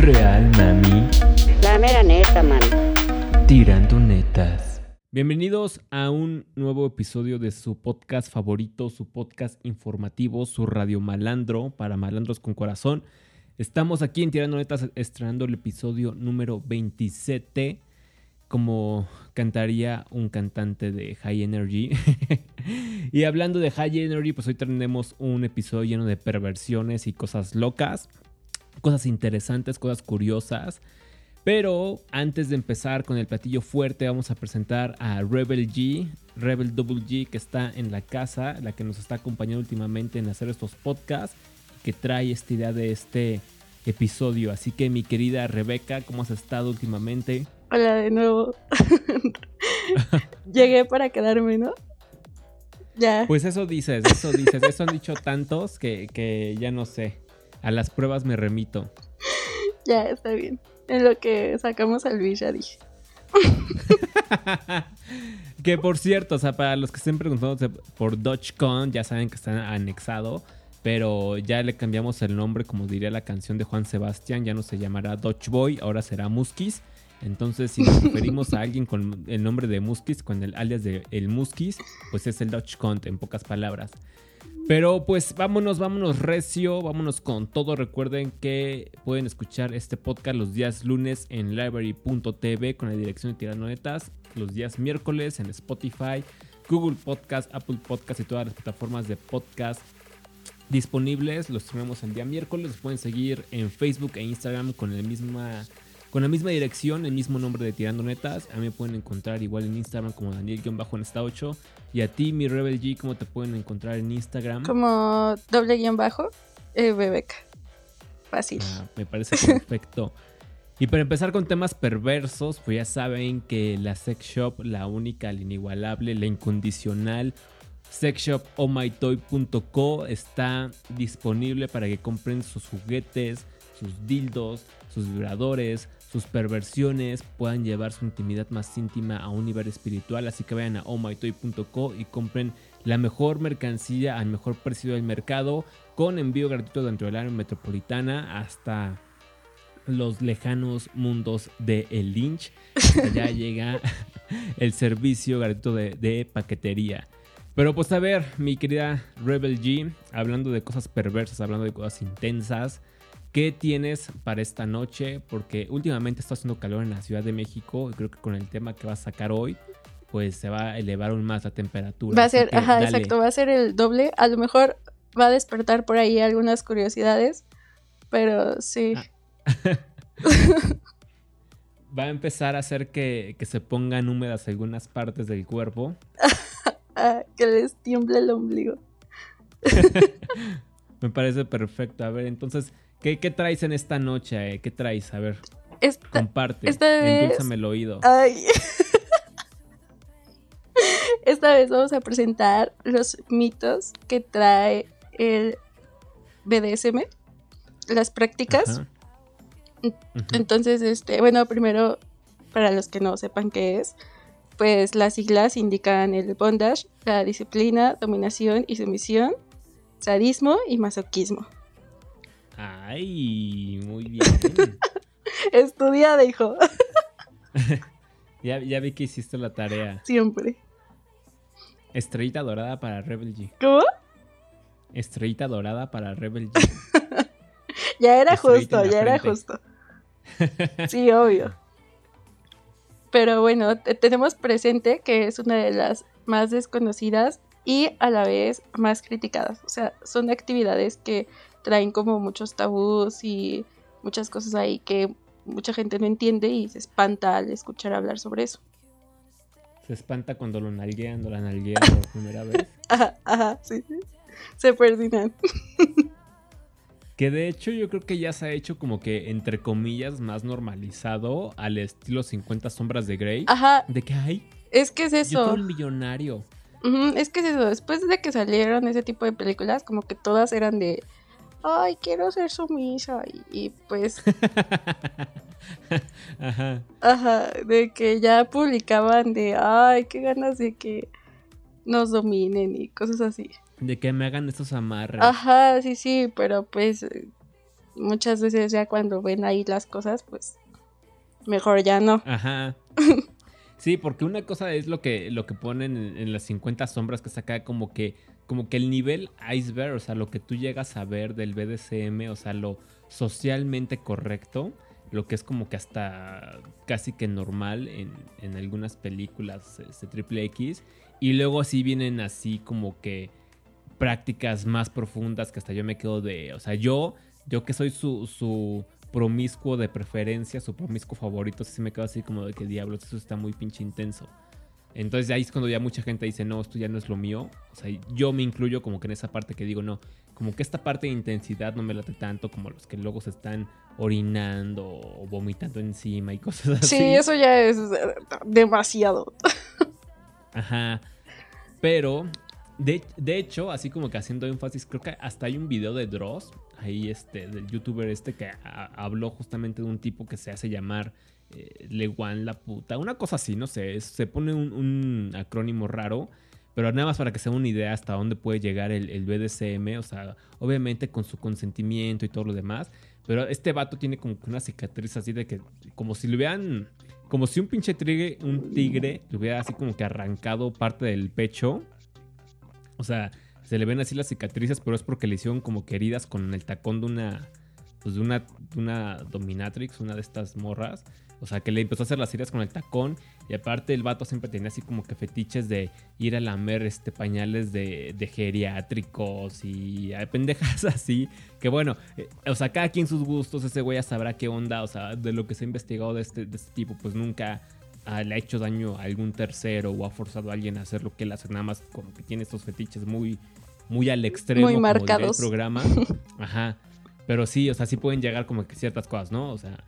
Real, mami. La mera neta, man. Tirando netas. Bienvenidos a un nuevo episodio de su podcast favorito, su podcast informativo, su radio malandro para malandros con corazón. Estamos aquí en Tirando Netas estrenando el episodio número 27, como cantaría un cantante de High Energy. y hablando de High Energy, pues hoy tenemos un episodio lleno de perversiones y cosas locas, cosas interesantes, cosas curiosas. Pero antes de empezar con el platillo fuerte, vamos a presentar a Rebel G, Rebel Double G, que está en la casa, la que nos está acompañando últimamente en hacer estos podcasts, que trae esta idea de este episodio. Así que mi querida Rebeca, ¿cómo has estado últimamente? Hola de nuevo. Llegué para quedarme, ¿no? Ya. Pues eso dices, eso dices, eso han dicho tantos que, que ya no sé. A las pruebas me remito. Ya, está bien. En lo que sacamos al Luis ya dije. que por cierto, o sea, para los que estén preguntando por DodgeCon, ya saben que está anexado, pero ya le cambiamos el nombre, como diría la canción de Juan Sebastián, ya no se llamará Dodge Boy, ahora será Muskis. Entonces, si nos referimos a alguien con el nombre de Muskis, con el alias de el Muskis, pues es el DodgeCon, en pocas palabras. Pero pues vámonos, vámonos recio, vámonos con todo. Recuerden que pueden escuchar este podcast los días lunes en library.tv con la dirección de Tiranonetas, los días miércoles en Spotify, Google Podcast, Apple Podcast y todas las plataformas de podcast disponibles. Los tenemos el día miércoles. Los pueden seguir en Facebook e Instagram con el misma con la misma dirección, el mismo nombre de Tirando Netas. A mí me pueden encontrar igual en Instagram como Daniel-en esta 8. Y a ti, mi Rebel G, ¿cómo te pueden encontrar en Instagram? Como doble guion bajo, eh, Bebeca. Fácil. Ah, me parece perfecto. y para empezar con temas perversos, pues ya saben que la sex shop, la única, la inigualable, la incondicional, sexshopomytoy.co está disponible para que compren sus juguetes, sus dildos, sus vibradores, sus perversiones, puedan llevar su intimidad más íntima a un nivel espiritual. Así que vayan a omytoy.co y compren la mejor mercancía al mejor precio del mercado con envío gratuito dentro del área metropolitana hasta los lejanos mundos de El Lynch. ya llega el servicio gratuito de, de paquetería. Pero pues a ver, mi querida Rebel G, hablando de cosas perversas, hablando de cosas intensas, ¿Qué tienes para esta noche? Porque últimamente está haciendo calor en la Ciudad de México y creo que con el tema que vas a sacar hoy, pues se va a elevar aún más la temperatura. Va a ser, ajá, exacto, va a ser el doble. A lo mejor va a despertar por ahí algunas curiosidades, pero sí. Ah. va a empezar a hacer que, se pongan húmedas algunas partes del cuerpo. Ah, que les tiemble el ombligo. Me parece perfecto. A ver, entonces, ¿Qué, traes en esta noche? Eh? ¿Qué traes? A ver. comparte. Esta vez... el oído. Ay. esta vez vamos a presentar los mitos que trae el BDSM, las prácticas. Entonces, este, bueno, primero, para los que no sepan qué es, pues las siglas indican el bondage, la disciplina, dominación y sumisión, sadismo y masoquismo. Ay, muy bien. Estudiada, hijo. ya, ya vi que hiciste la tarea. Siempre. Estrellita dorada para Rebel G. ¿Cómo? Estrellita dorada para Rebel G. ya era justo, ya era justo. Sí, obvio. Pero bueno, tenemos presente que es una de las más desconocidas y a la vez más criticadas. O sea, son actividades que traen como muchos tabús y muchas cosas ahí que mucha gente no entiende y se espanta al escuchar hablar sobre eso. Se espanta cuando lo nalguean o la nalguean por primera vez. Ajá, ajá, sí, sí. Se perdinan. Que de hecho yo creo que ya se ha hecho como que, entre comillas, más normalizado al estilo 50 sombras de Grey. Ajá. De que hay. Es que es eso. El millonario. es que es eso. Después de que salieron ese tipo de películas, como que todas eran de ay, quiero ser sumisa. Y, y pues. Ajá. Ajá, de que ya publicaban de, ay, qué ganas de que nos dominen y cosas así. De que me hagan estos amarres. Ajá, sí, sí, pero pues muchas veces ya cuando ven ahí las cosas, pues mejor ya no. Ajá. Sí, porque una cosa es lo que, lo que ponen en, las 50 sombras, que saca como que, como que el nivel iceberg, o sea, lo que tú llegas a ver del BDSM, o sea, lo socialmente correcto, lo que es como que hasta casi que normal en, en algunas películas este, triple X, y luego así vienen así como que prácticas más profundas que hasta yo me quedo de, o sea, yo, yo que soy su, su promiscuo de preferencia, su promiscuo favorito, si me quedo así como de que diablos, eso está muy pinche intenso. Entonces ahí es cuando ya mucha gente dice, no, esto ya no es lo mío. O sea, yo me incluyo como que en esa parte que digo, no, como que esta parte de intensidad no me late tanto como los que luego se están orinando o vomitando encima y cosas así. Sí, eso ya es eh, demasiado. Ajá. Pero, de, de hecho, así como que haciendo énfasis, creo que hasta hay un video de Dross ahí este, del youtuber este que habló justamente de un tipo que se hace llamar eh, Lewan la puta. Una cosa así, no sé, se pone un, acrónimo raro. Pero nada más para que se una idea hasta dónde puede llegar el, el, BDSM, o sea, obviamente con su consentimiento y todo lo demás. Pero este vato tiene como una cicatriz así de que, como si le hubieran, como si un pinche tigre, un tigre le hubiera así como que arrancado parte del pecho. O sea, se le ven así las cicatrices, pero es porque le hicieron como queridas con el tacón de una, pues de una, una dominatrix, una de estas morras. O sea, que le empezó a hacer las heridas con el tacón. Y aparte el vato siempre tenía así como que fetiches de ir a lamer este, pañales de, de geriátricos y pendejas así. Que bueno, eh, o sea, cada quien sus gustos, ese güey ya sabrá qué onda. O sea, de lo que se ha investigado de este, de este tipo, pues nunca le ha hecho daño a algún tercero o ha forzado a alguien a hacer lo que él hace, nada más como que tiene estos fetiches muy, muy al extremo muy marcados. el programa. Ajá. Pero sí, o sea, sí pueden llegar como que ciertas cosas, ¿no? O sea,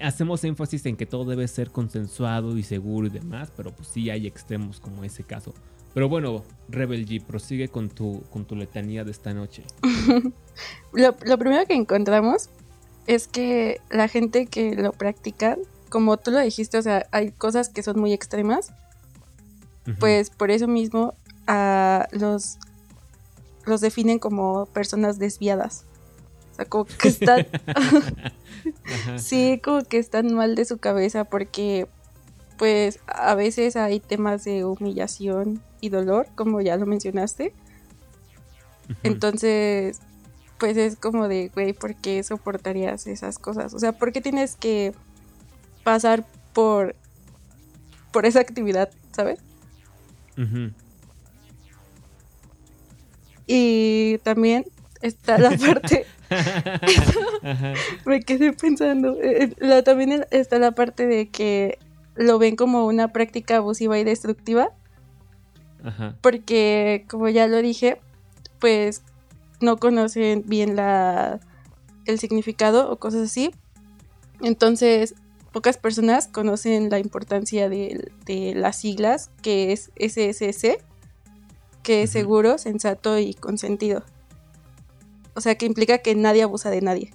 hacemos énfasis en que todo debe ser consensuado y seguro y demás, pero pues sí hay extremos como ese caso. Pero bueno, Rebel G, prosigue con tu, con tu letanía de esta noche. lo, lo primero que encontramos es que la gente que lo practica como tú lo dijiste, o sea, hay cosas que son muy extremas. Pues por eso mismo a los, los definen como personas desviadas. O sea, como que están... sí, como que están mal de su cabeza porque pues a veces hay temas de humillación y dolor, como ya lo mencionaste. Entonces, pues es como de, güey, ¿por qué soportarías esas cosas? O sea, ¿por qué tienes que pasar por, por esa actividad, ¿sabes? Y también está la parte... me quedé pensando. Eh, eh, también está la parte de que lo ven como una práctica abusiva y destructiva. Porque, como ya lo dije, pues no conocen bien la, el significado o cosas así. Entonces, pocas personas conocen la importancia de, las siglas, que es SSC, que es seguro, sensato y consentido. O sea, que implica que nadie abusa de nadie.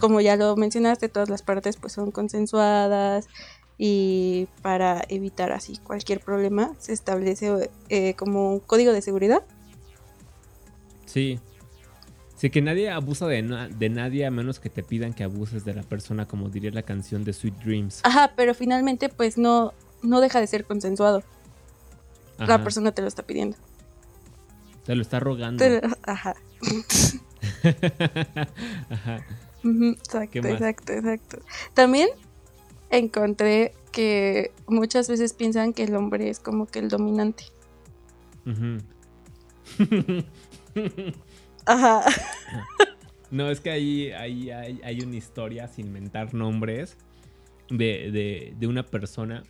Como ya lo mencionaste, todas las partes pues son consensuadas y para evitar así cualquier problema se establece eh, como un código de seguridad. Sí, Sí, que nadie abusa de, de nadie a menos que te pidan que abuses de la persona, como diría la canción de Sweet Dreams. Ajá, pero finalmente pues no, no deja de ser consensuado. La persona te lo está pidiendo. Te lo está rogando. Ajá. Ajá. exacto, exacto, exacto. También encontré que muchas veces piensan que el hombre es como que el dominante. Ajá. No, es que ahí, ahí hay, hay, una historia sin inventar nombres de, de, de una persona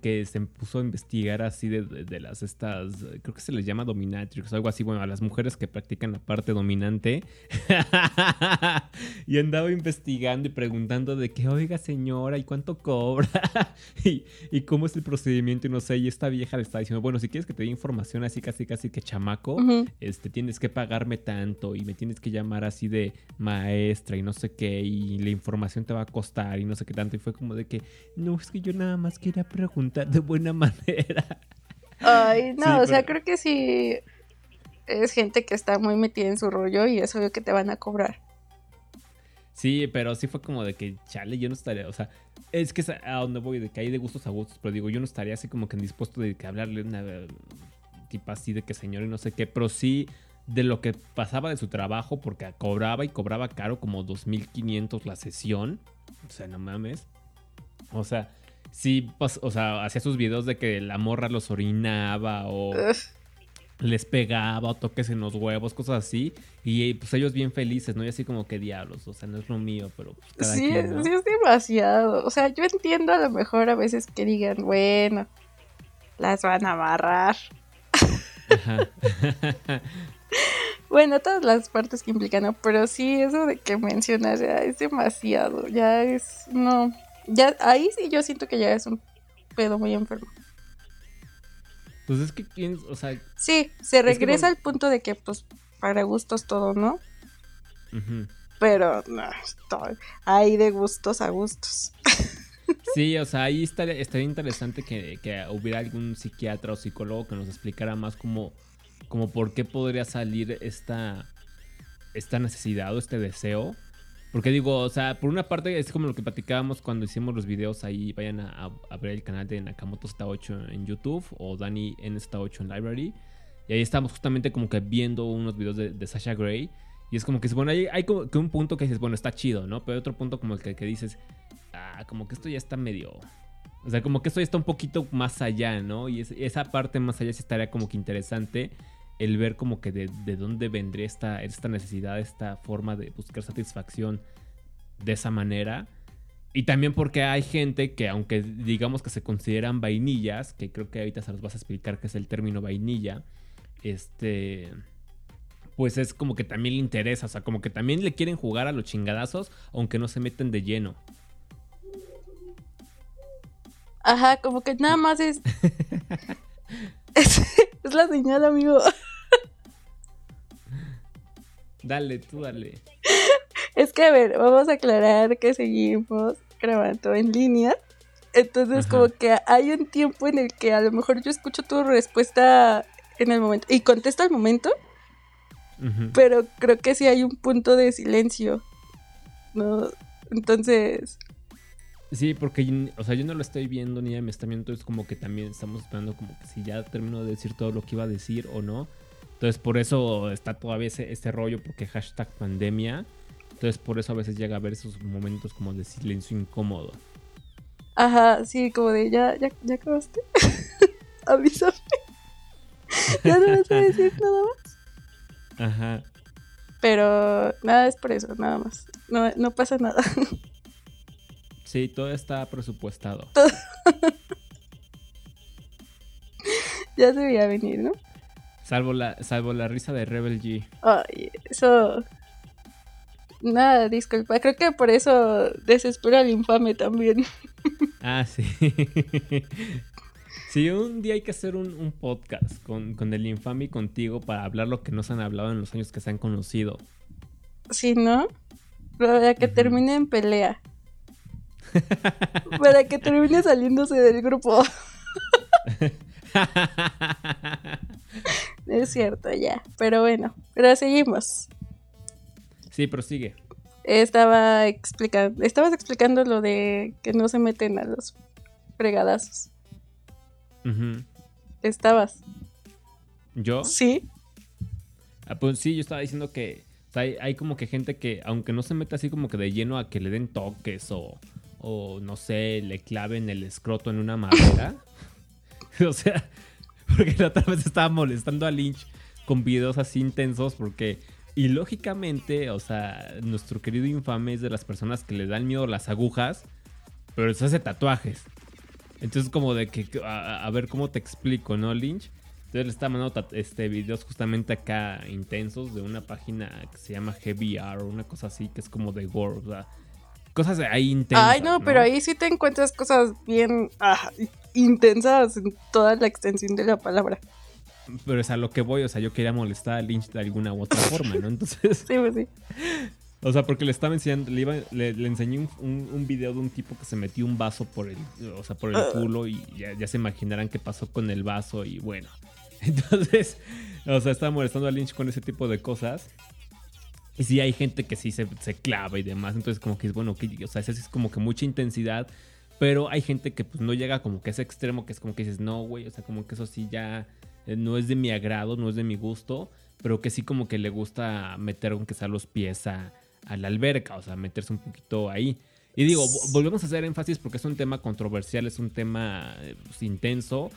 que se puso a investigar así de, las estas, creo que se les llama dominatrix o algo así, bueno, a las mujeres que practican la parte dominante. y andaba investigando y preguntando de que, oiga señora, ¿y cuánto cobra? y, cómo es el procedimiento y no sé, y esta vieja le está diciendo, bueno, si quieres que te dé información así casi casi que chamaco, este, tienes que pagarme tanto y me tienes que llamar así de maestra y no sé qué, y la información te va a costar y no sé qué tanto. Y fue como de que, no, es que yo nada más quería preguntar juntar de buena manera. Ay, no, o sea, creo que sí es gente que está muy metida en su rollo y es obvio que te van a cobrar. Sí, pero sí fue como de que, chale, yo no estaría, o sea, es que es a donde voy, de que hay de gustos a gustos, pero digo, yo no estaría así como que dispuesto de que hablarle una tipa así de que señor y no sé qué, pero sí de lo que pasaba de su trabajo, porque cobraba y cobraba caro como 2.500 la sesión, o sea, no mames. O sea, sí, pues, o sea, hacía sus videos de que la morra los orinaba o les pegaba o toques en los huevos, cosas así. Y pues ellos bien felices, ¿no? Y así como que diablos, o sea, no es lo mío, pero pues cada sí, quien, sí, es demasiado. O sea, yo entiendo a lo mejor a veces que digan, bueno, las van a amarrar. bueno, todas las partes que implican, ¿no? Pero sí, eso de que mencionas ya es demasiado. Ya es, no. Ya, ahí sí yo siento que ya es un pedo muy enfermo. Pues es que, o sea... Sí, se regresa al punto de que, pues, para gustos todo, ¿no? Pero, no, hay de gustos a gustos. Sí, o sea, ahí estaría, estaría interesante que, que, hubiera algún psiquiatra o psicólogo que nos explicara más como, como por qué podría salir esta, esta necesidad o este deseo porque digo, o sea, por una parte es como lo que platicábamos cuando hicimos los videos ahí. Vayan a, ver el canal de Nakamoto Sta 8 en YouTube o Dani en Sta 8 en Library. Y ahí estamos justamente como que viendo unos videos de, Sasha Gray. Y es como que, bueno, hay, hay como un punto que dices, bueno, está chido, ¿no? Pero hay otro punto como el que, que dices, ah, como que esto ya está medio... O sea, como que esto ya está un poquito más allá, ¿no? Y esa parte más allá sí estaría como que interesante el ver como que de, dónde vendría esta, esta necesidad, esta forma de buscar satisfacción de esa manera. Y también porque hay gente que, aunque digamos que se consideran vainillas, que creo que ahorita se los vas a explicar qué es el término vainilla, este. Pues es como que también le interesa, o sea, como que también le quieren jugar a los chingadazos, aunque no se meten de lleno. Ajá, como que nada más es. es la señal, amigo. Dale, tú dale. Es que, a ver, vamos a aclarar que seguimos grabando en línea. Entonces, como que hay un tiempo en el que a lo mejor yo escucho tu respuesta en el momento y contesto al momento. Pero creo que sí hay un punto de silencio. ¿No? Entonces. Sí, porque o sea, yo no lo estoy viendo ni me está viendo. Entonces, como que también estamos esperando, como que si ya termino de decir todo lo que iba a decir o no. Entonces por eso está todavía ese, rollo, porque hashtag pandemia. Entonces por eso a veces llega a haber esos momentos como de silencio incómodo. Ajá, sí, como de ya, ya, ya acabaste. Avísame. ya no vas a decir nada más. Ajá. Pero nada es por eso, nada más. No, no pasa nada. sí, todo está presupuestado. ya se veía venir, ¿no? Salvo la, salvo la risa de Rebel G. Ay, eso. Nada, disculpa. Creo que por eso desespera al infame también. Ah, sí. sí, un día hay que hacer un, podcast con, el infame y contigo para hablar lo que no se han hablado en los años que se han conocido. Sí, ¿no? Para que termine en pelea. para que termine saliéndose del grupo. Es cierto, ya. Pero bueno, pero seguimos. Sí, prosigue. Estaba explicando, estabas explicando lo de que no se meten a los fregadazos. Estabas. ¿Yo? Sí. Ah, pues sí, yo estaba diciendo que hay, hay, como que gente que, aunque no se mete así como que de lleno a que le den toques o, o no sé, le claven el escroto en una madera. o sea, porque la otra vez estaba molestando a Lynch con videos así intensos porque... Y lógicamente, o sea, nuestro querido infame es de las personas que le dan miedo las agujas, pero se hace tatuajes. Entonces como de que, a, ver cómo te explico, ¿no, Lynch? Entonces le está mandando este, videos justamente acá intensos de una página que se llama Heavy R o una cosa así, que es como de gore, o sea, cosas ahí intensas. Ay, no, pero ahí sí te encuentras cosas bien ah, intensas en toda la extensión de la palabra. Pero es a lo que voy, o sea, yo quería molestar a Lynch de alguna u otra forma, ¿no? Entonces. Sí, pues sí. O sea, porque le estaba enseñando, le, le, enseñé un, un, video de un tipo que se metió un vaso por el, o sea, por el ah. culo y ya, ya, se imaginarán qué pasó con el vaso y bueno. Entonces, o sea, estaba molestando a Lynch con ese tipo de cosas. Y sí hay gente que sí se, se clava y demás. Entonces como que es bueno, que, o sea, esa es como que mucha intensidad. Pero hay gente que pues no llega como que a ese extremo que es como que dices, no, güey, o sea, como que eso sí ya eh, no es de mi agrado, no es de mi gusto, pero que sí como que le gusta meter aunque sea los pies a, la alberca, o sea, meterse un poquito ahí. Y digo, volvemos a hacer énfasis porque es un tema controversial, es un tema eh, pues, intenso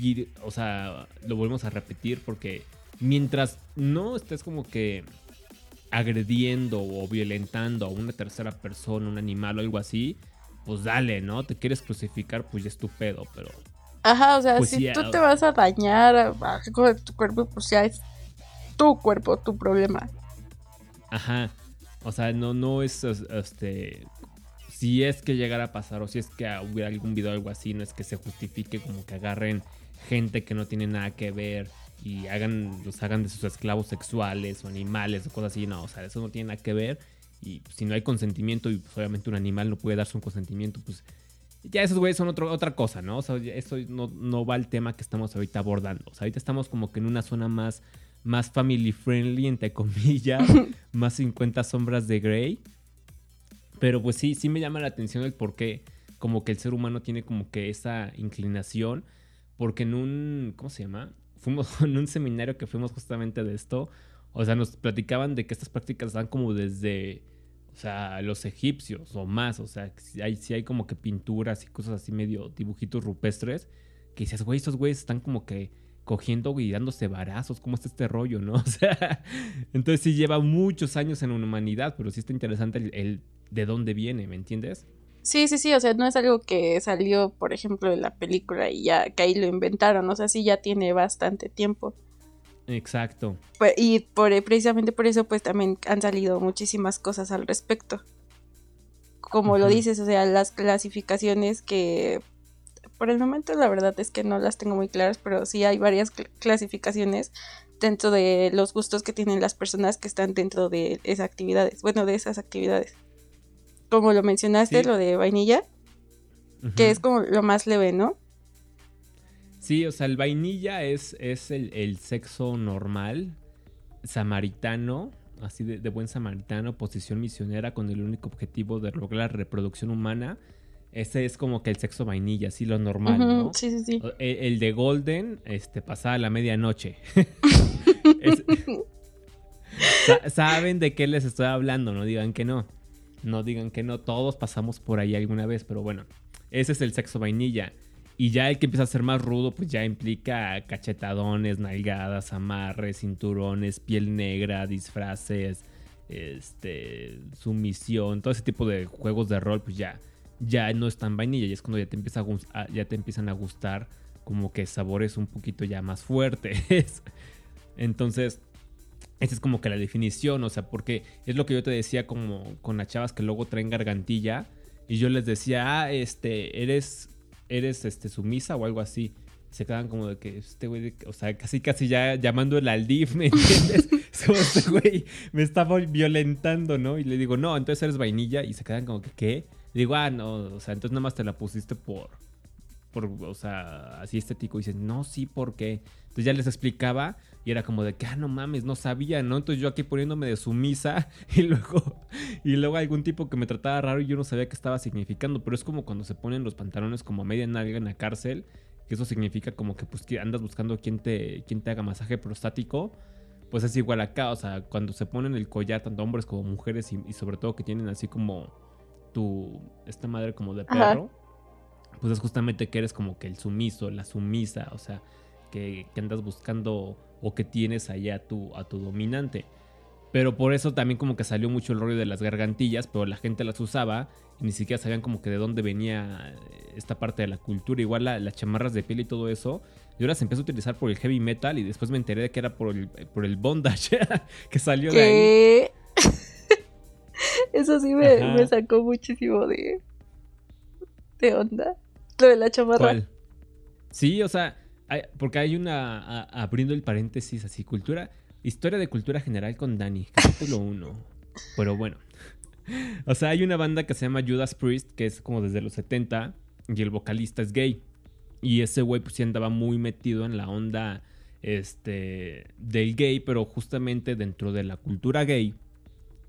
y, o sea, lo volvemos a repetir porque mientras no estés como que agrediendo o violentando a una tercera persona, un animal o algo así, pues dale, ¿no? Te quieres crucificar, pues ya es tu pedo, pero... Ajá, o sea, pues si tú te vas a dañar algo de tu cuerpo, pues ya es tu cuerpo, tu problema. Ajá. O sea, no, no es este. Si es que llegara a pasar, o si es que hubiera algún video o algo así, no es que se justifique como que agarren gente que no tiene nada que ver y hagan, los hagan de sus esclavos sexuales o animales o cosas así. No, o sea, eso no tiene nada que ver. Y si no hay consentimiento, y pues, obviamente un animal no puede darse un consentimiento, pues ya esos güeyes son otra cosa, ¿no? O sea, eso no, no va al tema que estamos ahorita abordando. O sea, ahorita estamos como que en una zona más más family friendly, entre comillas, más 50 sombras de Grey. Pero pues sí, sí me llama la atención el por qué como que el ser humano tiene como que esa inclinación. Porque en un, ¿cómo se llama? Fuimos en un seminario que fuimos justamente de esto. O sea, nos platicaban de que estas prácticas dan como desde, o sea, los egipcios o más. O sea, si hay, si hay como que pinturas y cosas así medio dibujitos rupestres. Que dices, güey, estos güeyes están como que cogiendo y dándose varazos, ¿cómo está este rollo, no? O sea, entonces sí lleva muchos años en la humanidad, pero sí está interesante el, de dónde viene, ¿me entiendes? Sí, sí, sí, o sea, no es algo que salió, por ejemplo, de la película y ya que ahí lo inventaron, o sea, sí ya tiene bastante tiempo. Exacto. Pues, y por, precisamente por eso, pues también han salido muchísimas cosas al respecto. Como lo dices, o sea, las clasificaciones que por el momento la verdad es que no las tengo muy claras, pero sí hay varias clasificaciones dentro de los gustos que tienen las personas que están dentro de esas actividades, bueno, de esas actividades. Como lo mencionaste, lo de vainilla, que es como lo más leve, ¿no? Sí, o sea, el vainilla es, es el, sexo normal, samaritano, así de, de, buen samaritano, posición misionera con el único objetivo de lograr la reproducción humana ese es como que el sexo vainilla, así lo normal, ¿no? Sí, sí, sí. El, de Golden, este, pasaba la medianoche. Saben de qué les estoy hablando, no digan que no. No digan que no, todos pasamos por ahí alguna vez, pero bueno, ese es el sexo vainilla. Y ya el que empieza a ser más rudo, pues ya implica cachetadones, nalgadas, amarres, cinturones, piel negra, disfraces, este, sumisión, todo ese tipo de juegos de rol, pues ya ya no es tan vainilla y es cuando ya te, a, ya te empiezan a gustar como que sabores un poquito ya más fuertes. Entonces, esa es como que la definición, o sea, porque es lo que yo te decía como con las chavas que luego traen gargantilla y yo les decía, ah, este, eres, eres, este, sumisa o algo así. Se quedan como de que este güey, o sea, casi casi ya llamando el Aldif, ¿me entiendes? este güey me estaba violentando, ¿no? Y le digo, no, entonces eres vainilla y se quedan como que, ¿qué? digo, ah, no, o sea, entonces nada más te la pusiste por, por o sea, así estético. Y dicen, no, sí, ¿por qué? Entonces ya les explicaba y era como de que, ah, no mames, no sabía, ¿no? Entonces yo aquí poniéndome de sumisa y luego, y luego algún tipo que me trataba raro y yo no sabía qué estaba significando. Pero es como cuando se ponen los pantalones como media nalga en la cárcel, que eso significa como que pues que andas buscando quién te, quién te haga masaje prostático. Pues es igual acá, o sea, cuando se ponen el collar, tanto hombres como mujeres, y sobre todo que tienen así como tu, esta madre como de perro, pues es justamente que eres como que el sumiso, la sumisa, o sea, que, andas buscando o que tienes allá a tu, a tu dominante. Pero por eso también como que salió mucho el rollo de las gargantillas, pero la gente las usaba y ni siquiera sabían como que de dónde venía esta parte de la cultura. Igual las chamarras de piel y todo eso. Yo las empecé a utilizar por el heavy metal y después me enteré de que era por el, por el bondage que salió de ahí. Eso sí me, sacó muchísimo de, de onda. Lo de la chamarra. Sí, o sea, porque hay una, abriendo el paréntesis así, cultura, historia de cultura general con Dani, capítulo 1. Pero bueno. O sea, hay una banda que se llama Judas Priest, que es como desde los 70, y el vocalista es gay. Y ese güey pues sí andaba muy metido en la onda este, del gay, pero justamente dentro de la cultura gay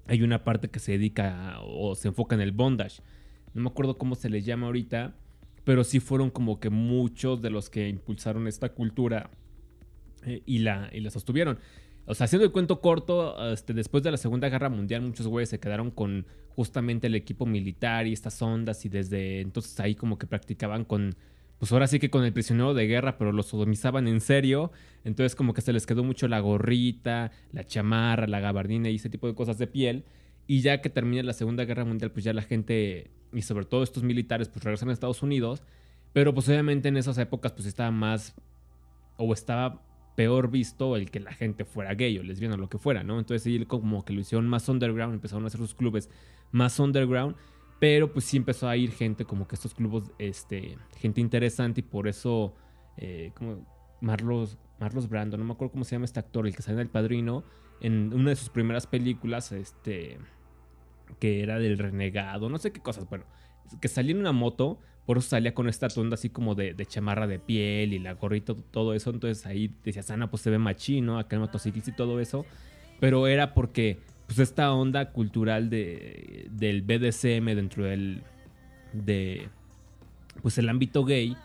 hay una parte que se dedica o se enfoca en el bondage. No me acuerdo cómo se les llama ahorita, pero sí fueron como que muchos de los que impulsaron esta cultura eh, y, la, y sostuvieron. O sea, haciendo el cuento corto, este, después de la Segunda Guerra Mundial, muchos güeyes se quedaron con justamente el equipo militar y estas ondas, y desde entonces ahí como que practicaban con, pues ahora sí que con el prisionero de guerra, pero lo sodomizaban en serio. Entonces, como que se les quedó mucho la gorrita, la chamarra, la gabardina y ese tipo de cosas de piel. Y ya que termina la Segunda Guerra Mundial, pues ya la gente, y sobre todo estos militares, pues regresan a Estados Unidos. Pero pues obviamente en esas épocas, pues estaba más, o estaba peor visto el que la gente fuera gay o lesbiana o lo que fuera, ¿no? Entonces sí, como que lo hicieron más underground, empezaron a hacer sus clubes más underground, pero pues sí empezó a ir gente como que estos clubes, este, gente interesante y por eso, eh, como Marlos, Marlos Brando, no me acuerdo cómo se llama este actor, el que sale en El Padrino, en una de sus primeras películas, este, que era del renegado, no sé qué cosas, bueno, que salía en una moto, por eso salía con esta tonda así como de, chamarra de piel y la gorrita, todo eso. Entonces ahí decías, Ana, pues se ve machino, acá en motociclista y todo eso. Pero era porque, pues esta onda cultural de, del BDSM dentro del, de, pues el ámbito gay,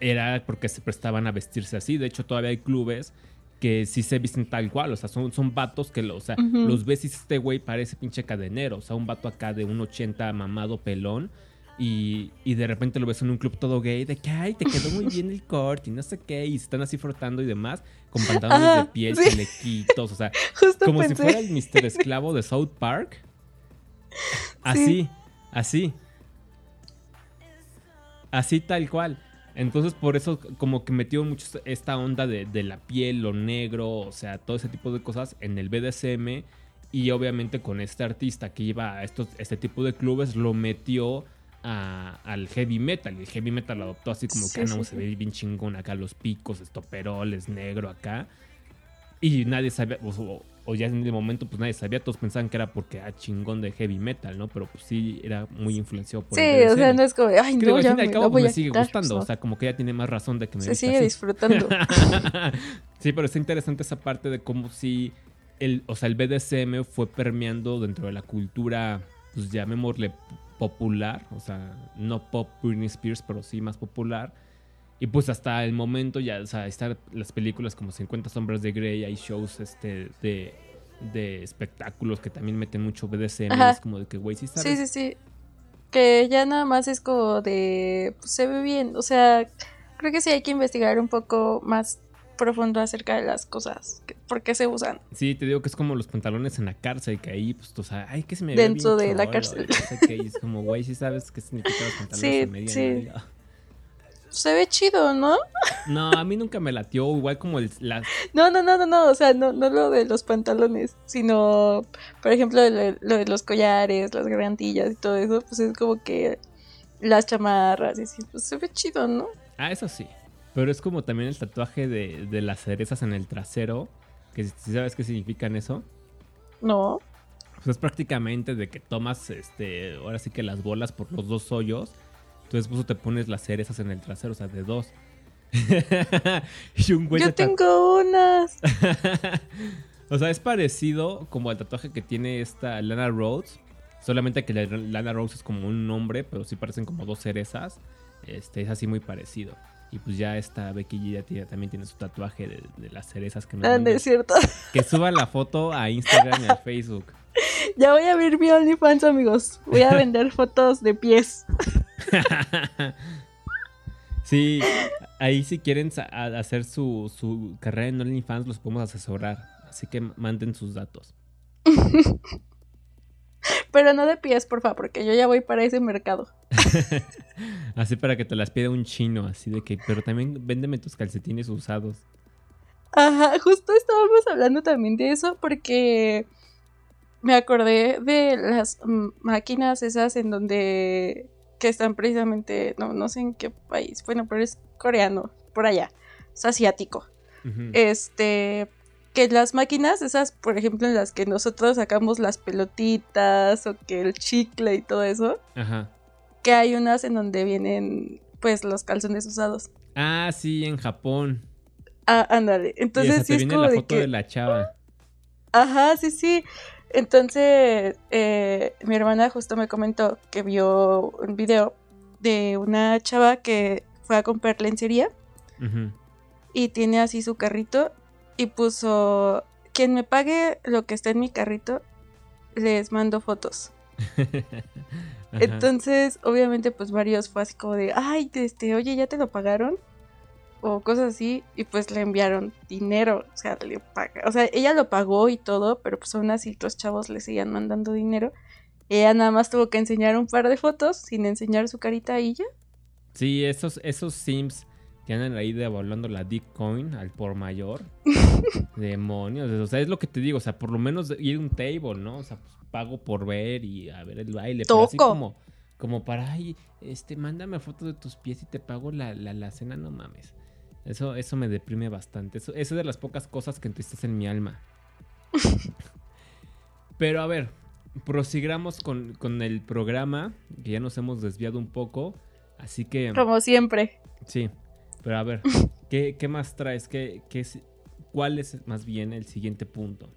era porque se prestaban a vestirse así. De hecho, todavía hay clubes que sí se visten tal cual, o sea, son, son vatos que o sea, los ves y este güey parece pinche cadenero, o sea, un vato acá de un 80 mamado pelón, y, de repente lo ves en un club todo gay, de que, ay, te quedó muy bien el corte y no sé qué, y se están así frotando y demás, con pantalones de piel, chalequitos, o sea, como si fuera el Mr. Esclavo de South Park. Así, así. Así tal cual. Entonces por eso como que metió mucho esta onda de, de, la piel, lo negro, o sea, todo ese tipo de cosas en el BDSM y obviamente con este artista que iba a estos, este tipo de clubes lo metió al heavy metal. Y el heavy metal lo adoptó así como que ah, no, se ve bien chingón acá, los picos, estoperoles, negro acá. Y nadie sabía, o, ya en el momento, pues nadie sabía, todos pensaban que era porque era ah, chingón de heavy metal, ¿no? Pero pues sí, era muy influenciado por Sí, o sea, no es como, ay, no, ya me, cabo, me sigue gustando, o sea, como que ya tiene más razón de que me Se sigue disfrutando. sí, pero está interesante esa parte de cómo si el, o sea, el BDSM fue permeando dentro de la cultura, pues llamémosle popular, o sea, no pop Britney Spears, pero sí más popular. Y pues hasta el momento ya, o sea, están las películas como 50 sombras de Grey, hay shows este de, de espectáculos que también meten mucho BDSM, es como de que, güey, sí sabes. Sí, sí, sí. Que ya nada más es como de, pues se ve bien, o sea, creo que sí hay que investigar un poco más profundo acerca de las cosas, por qué se usan. Sí, te digo que es como los pantalones en la cárcel, que ahí, pues, o sea, ay, que se me Dentro de la cárcel. es como, güey, sí sabes qué significa los pantalones sí, en sí. Se ve chido, ¿no? No, a mí nunca me latió, igual como el, las... No, no, no, no, no, o sea, no, no lo de los pantalones, sino, por ejemplo, lo, de los collares, las gargantillas y todo eso, pues es como que las chamarras y así, pues se ve chido, ¿no? Ah, eso sí. Pero es como también el tatuaje de, las cerezas en el trasero. Que si sabes qué significan eso. No. Pues es prácticamente de que tomas, este, ahora sí que las bolas por los dos hoyos. Entonces pues te pones las cerezas en el trasero, o sea, de dos. Yo tengo unas. o sea, es parecido como al tatuaje que tiene esta Lana Rhodes. Solamente que la Lana Rhodes es como un nombre, pero sí parecen como dos cerezas. Este, es así muy parecido. Y pues ya esta Becky ya también tiene su tatuaje de, las cerezas que me Ah, es cierto. Que suban la foto a Instagram y a Facebook. Ya voy a abrir mi OnlyFans, amigos. Voy a vender fotos de pies. sí, ahí si quieren hacer su, su carrera en OnlyFans, los podemos asesorar. Así que manden sus datos. Pero no de pies, por favor, porque yo ya voy para ese mercado. así para que te las pida un chino, así de que, pero también véndeme tus calcetines usados. Ajá, justo estábamos hablando también de eso porque me acordé de las máquinas esas en donde que están precisamente, no, no sé en qué país, bueno, pero es coreano, por allá, es asiático. Este, que las máquinas, esas, por ejemplo, en las que nosotros sacamos las pelotitas o que el chicle y todo eso, que hay unas en donde vienen, pues, los calzones usados. Ah, sí, en Japón. Ah, ándale. Entonces, sí es viene la foto de, la chava. Ajá, sí, sí. Entonces, eh, mi hermana justo me comentó que vio un video de una chava que fue a comprar lencería y tiene así su carrito y puso, quien me pague lo que está en mi carrito, les mando fotos. Entonces, obviamente, pues varios fue así como de, ay, este, oye, ¿ya te lo pagaron? O cosas así, y pues le enviaron dinero, o sea, le paga, o sea, ella lo pagó y todo, pero pues aún así los chavos le seguían mandando dinero. Ella nada más tuvo que enseñar un par de fotos sin enseñar su carita a ella. Sí, esos, esos Sims que andan ahí devaluando la Bitcoin al por mayor. Demonios, o sea, es lo que te digo, o sea, por lo menos ir a un table, ¿no? O sea, pues, pago por ver y a ver el baile. Pero así como, como para, ay, este, mándame fotos de tus pies y te pago la, la, cena, no mames. Eso, eso me deprime bastante. Eso, eso es de las pocas cosas que entristecen mi alma. Pero a ver, prosigamos con, con, el programa, que ya nos hemos desviado un poco. Así que. Como siempre. Sí. Pero a ver, ¿qué, qué más traes? ¿Qué, qué es, ¿Cuál es más bien el siguiente punto?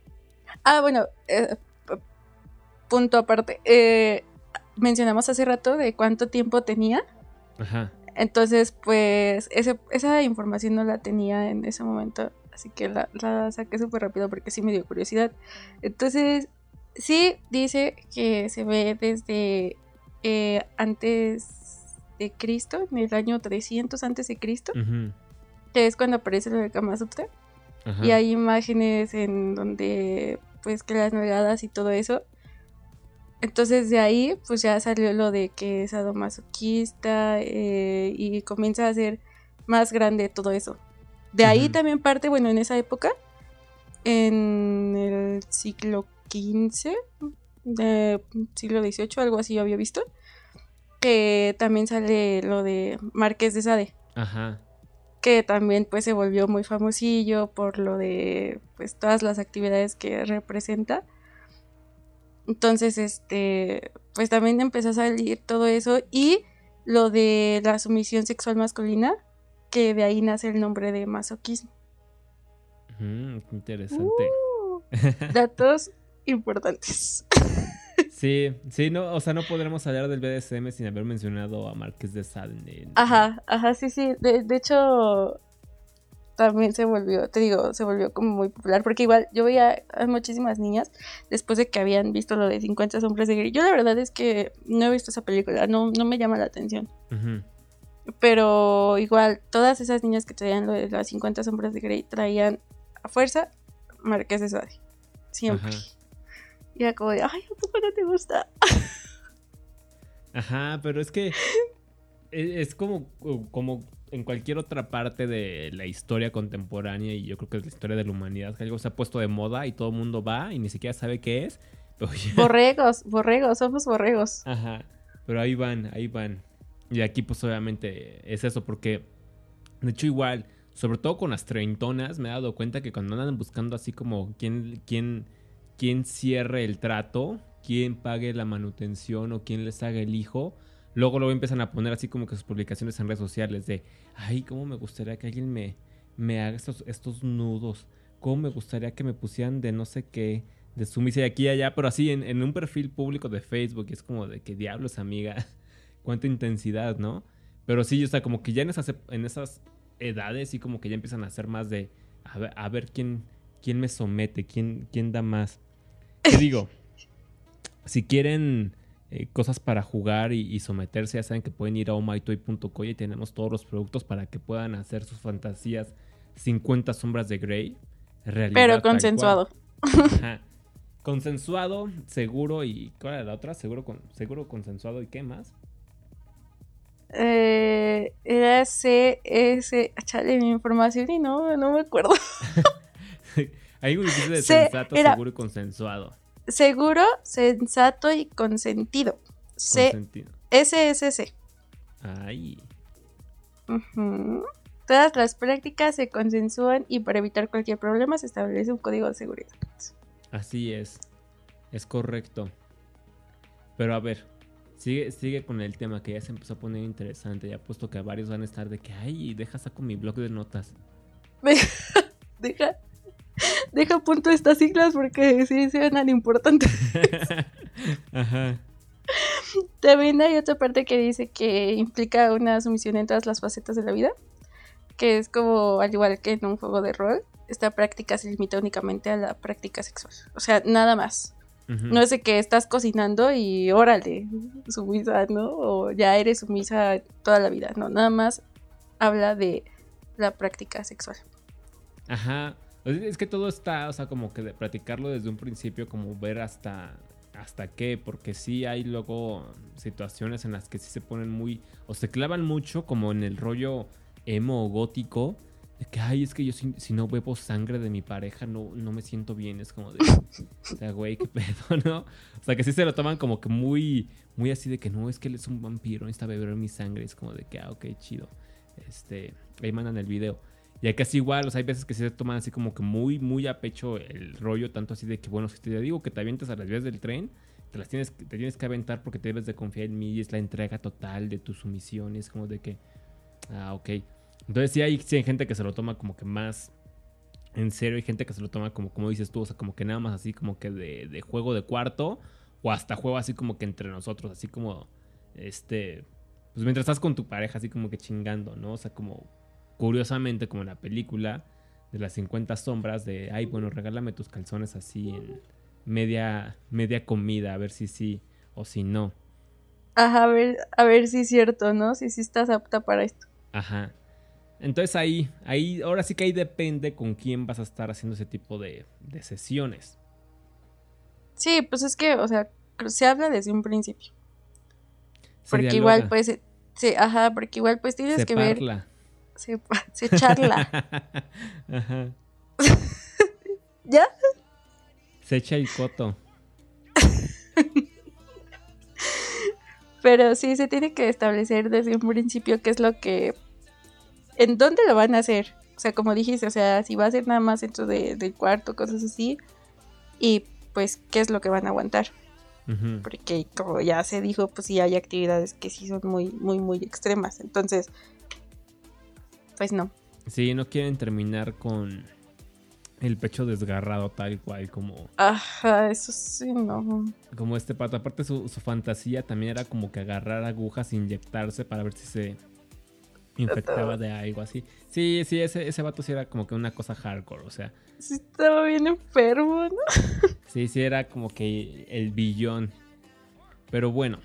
Ah, bueno, eh, punto aparte. Eh, mencionamos hace rato de cuánto tiempo tenía. Ajá. Entonces, pues, esa información no la tenía en ese momento. Así que la, saqué súper rápido porque sí me dio curiosidad. Entonces, sí dice que se ve desde eh, antes de Cristo, en el año 300 antes de Cristo, que es cuando aparece lo de Kama Sutra. Y hay imágenes en donde, pues, que las navegadas y todo eso entonces de ahí pues ya salió lo de que es sadomasoquista eh, y comienza a ser más grande todo eso. De ahí también parte, bueno, en esa época, en el siglo XV, de, siglo XVIII, algo así yo había visto, que también sale lo de Marqués de Sade. Ajá. Que también pues se volvió muy famosillo por lo de pues todas las actividades que representa. Entonces, este, pues también empezó a salir todo eso y lo de la sumisión sexual masculina, que de ahí nace el nombre de masoquismo. Mm, interesante. Uh, datos importantes. Sí, sí, no, o sea, no podremos hablar del BDSM sin haber mencionado a Marqués de Sade. Ajá, ajá, sí, sí. De, de hecho, también se volvió, te digo, se volvió como muy popular, porque igual yo veía a muchísimas niñas después de que habían visto lo de 50 sombras de Grey. Yo la verdad es que no he visto esa película, no, no me llama la atención. Pero igual, todas esas niñas que traían lo de las 50 sombras de Grey traían a fuerza Marqués de Sade. Siempre. Y era como de, ay, ¿a poco no te gusta? Ajá, pero es que e, es como, como en cualquier otra parte de la historia contemporánea y yo creo que es la historia de la humanidad, que algo se ha puesto de moda y todo el mundo va y ni siquiera sabe qué es. Borregos, borregos, somos borregos. Ajá, pero ahí van, ahí van. Y aquí pues obviamente es eso, porque de hecho igual, sobre todo con las treintonas, me he dado cuenta que cuando andan buscando así como quién, quién, quién cierre el trato, quién pague la manutención o quién les haga el hijo, Luego, luego empiezan a poner así como que sus publicaciones en redes sociales de, ay, cómo me gustaría que alguien me, me haga estos, estos nudos. Cómo me gustaría que me pusieran de no sé qué, de sumisa y aquí y allá, pero así en, en un perfil público de Facebook. Y es como de que diablos, amiga. Cuánta intensidad, ¿no? Pero sí, o sea, como que ya en esas, en esas edades sí como que ya empiezan a hacer más de, a ver, a ver quién, quién me somete, quién, quién da más. ¿Qué digo? Si quieren eh, cosas para jugar y, someterse, ya saben que pueden ir a omaitoy.co y tenemos todos los productos para que puedan hacer sus fantasías 50 sombras de Grey. Pero consensuado. Consensuado, seguro y... ¿Cuál era la otra? Seguro, con, seguro consensuado y qué más. Eh, era CS... Chale, mi información y no, no me acuerdo. Hay un de sensato, seguro y consensuado seguro, sensato y consentido. consentido. SSC. Ay. Todas las prácticas se consensúan y para evitar cualquier problema se establece un código de seguridad. Así es. Es correcto. Pero a ver, sigue, sigue con el tema que ya se empezó a poner interesante. Ya puesto que varios van a estar de que, ay, deja saco mi blog de notas. deja, deja punto estas siglas porque sí suenan importantes. Ajá. También hay otra parte que dice que implica una sumisión en todas las facetas de la vida, que es como al igual que en un juego de rol, esta práctica se limita únicamente a la práctica sexual, o sea, nada más. No es de que estás cocinando y órale, sumisa, ¿no? O ya eres sumisa toda la vida, no, nada más habla de la práctica sexual. Ajá, es que todo está, o sea, como que de practicarlo desde un principio, como ver hasta hasta qué, porque sí hay luego situaciones en las que sí se ponen muy, o se clavan mucho como en el rollo emo gótico, de que, ay, es que yo si, no bebo sangre de mi pareja no, no me siento bien, es como de, o sea, güey, qué pedo, ¿no? O sea, que sí se lo toman como que muy, muy así de que no, es que él es un vampiro, necesita beber mi sangre, es como de que, ah, ok, chido, este, ahí mandan el video. Y hay casi igual, o sea, hay veces que se toman así como que muy, muy a pecho el rollo, tanto así de que, bueno, si te digo que te avientas a las vías del tren, te las tienes, te tienes que aventar porque te debes de confiar en mí y es la entrega total de tus sumisiones, como de que, ah, ok. Entonces sí hay, sí hay gente que se lo toma como que más en serio, hay gente que se lo toma como, como dices tú, o sea, como que nada más así como que de juego de cuarto, o hasta juego así como que entre nosotros, así como, este, pues mientras estás con tu pareja, así como que chingando, ¿no? O sea, como curiosamente, como en la película de las 50 sombras, de, ay, bueno, regálame tus calzones así en media, media comida, a ver si sí o si no. Ajá, a ver, a ver si es cierto, ¿no? Si sí estás apta para esto. Ajá. Entonces ahí, ahí, ahora sí que ahí depende con quién vas a estar haciendo ese tipo de, de sesiones. Sí, pues es que, o sea, se habla desde un principio. porque igual, pues, sí, ajá, porque igual, pues tienes que ver se, se charla. Ajá. ¿Ya? Se echa el coto. Pero sí se tiene que establecer desde un principio qué es lo que. ¿En dónde lo van a hacer? O sea, como dijiste, o sea, si va a ser nada más dentro de, del cuarto, cosas así. Y pues, ¿qué es lo que van a aguantar? Porque como ya se dijo, pues sí hay actividades que sí son muy, muy, muy extremas. Entonces, pues no. Sí, no quieren terminar con el pecho desgarrado tal cual como... Ajá, eso sí, no. Como este pato. Aparte su, fantasía también era como que agarrar agujas e inyectarse para ver si se infectaba de algo así. Sí, sí, ese, ese vato sí era como que una cosa hardcore, o sea. Sí, estaba bien enfermo, ¿no? sí, sí, era como que el billón. Pero bueno,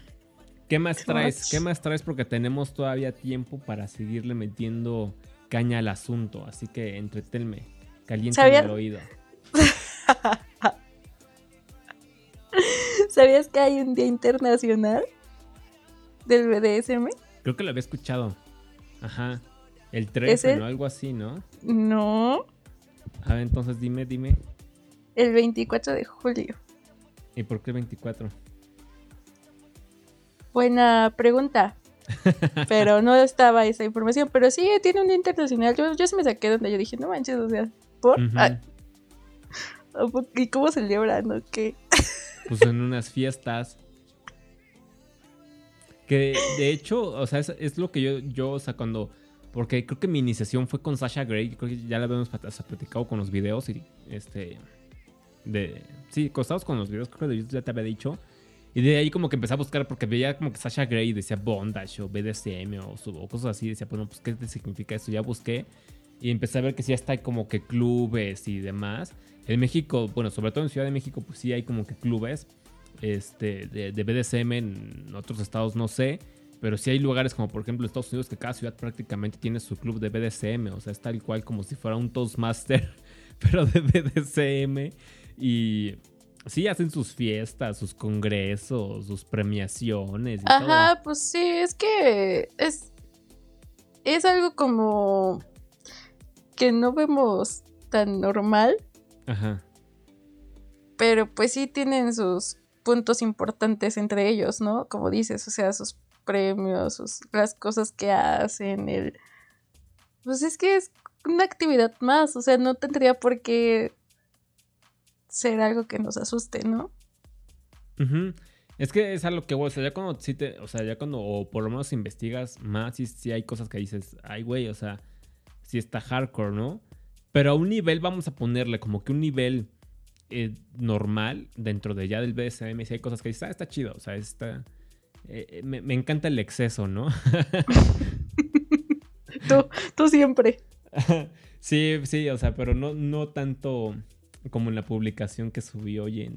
¿Qué más traes? ¿Qué más traes? Porque tenemos todavía tiempo para seguirle metiendo caña al asunto. Así que entretenme, caliente el oído. ¿Sabías que hay un día internacional del BDSM? Creo que lo había escuchado. Ajá. El 13, ¿no? Algo así, ¿no? No. A ver, entonces dime, dime. El 24 de julio. ¿Y por qué el 24? Buena pregunta. pero no estaba esa información. Pero sí, tiene un internacional. Yo, yo se me saqué donde yo dije, no manches, o sea, ¿por? Ah, ¿Y cómo celebran? ¿no? ¿Qué? pues en unas fiestas. Que de hecho, o sea, es, lo que yo, yo, o sea, cuando. Porque creo que mi iniciación fue con Sasha Grey. Creo que ya la habíamos platicado con los videos. Y este. De. Sí, costados con los videos, creo que ya te había dicho. Y de ahí como que empecé a buscar porque veía como que Sasha Grey decía Bondage o BDSM o, cosas así. Decía, bueno, pues ¿qué significa eso? Ya busqué y empecé a ver que sí está como que clubes y demás. En México, bueno, sobre todo en Ciudad de México, pues sí hay como que clubes este, de, de BDSM. En otros estados no sé. Pero sí hay lugares como por ejemplo Estados Unidos que cada ciudad prácticamente tiene su club de BDSM. O sea, es tal cual como si fuera un Toastmaster, pero de BDSM. Y Sí, hacen sus fiestas, sus congresos, sus premiaciones. Y Ajá, pues sí, es que es, es algo como que no vemos tan normal. Ajá. Pero pues sí tienen sus puntos importantes entre ellos, ¿no? Como dices, o sea, sus premios, sus, las cosas que hacen, el... Pues es que es una actividad más, o sea, no tendría por qué ser algo que nos asuste, ¿no? Es que es algo que, o sea, ya cuando sí te, o sea, ya cuando, o por lo menos investigas más, sí, sí hay cosas que dices, ay, güey, o sea, sí está hardcore, ¿no? Pero a un nivel, vamos a ponerle como que un nivel eh, normal dentro de ya del BSM. Si hay cosas que dices, ah, está chido. O sea, está. Eh, eh, me, me, encanta el exceso, ¿no? tú, tú siempre. sí, sí, o sea, pero no, no tanto como en la publicación que subí hoy en,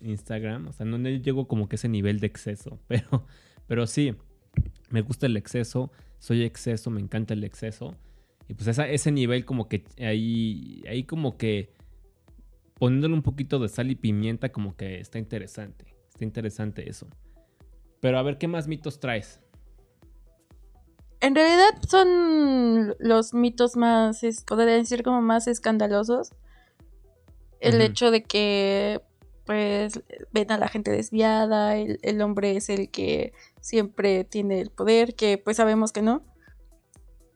Instagram. O sea, no, llego como que ese nivel de exceso. Pero, pero sí, me gusta el exceso. Soy exceso, me encanta el exceso. Y pues ese nivel como que ahí, ahí como que poniéndole un poquito de sal y pimienta como que está interesante. Está interesante eso. Pero a ver, ¿qué más mitos traes? En realidad son los mitos más, podría decir como más escandalosos. El hecho de que pues ven a la gente desviada, el, el, hombre es el que siempre tiene el poder, que pues sabemos que no.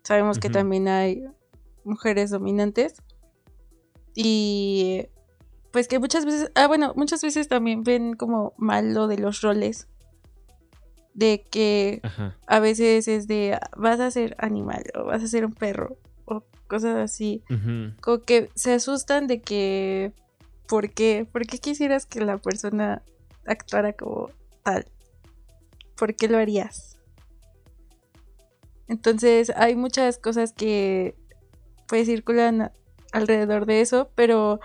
Sabemos que también hay mujeres dominantes. Y pues que muchas veces, ah bueno, muchas veces también ven como mal lo de los roles. De que a veces es de vas a ser animal o vas a ser un perro cosas así. Como que se asustan de que ¿por qué? ¿Por qué quisieras que la persona actuara como tal? ¿Por qué lo harías? Entonces hay muchas cosas que pues circulan alrededor de eso, pero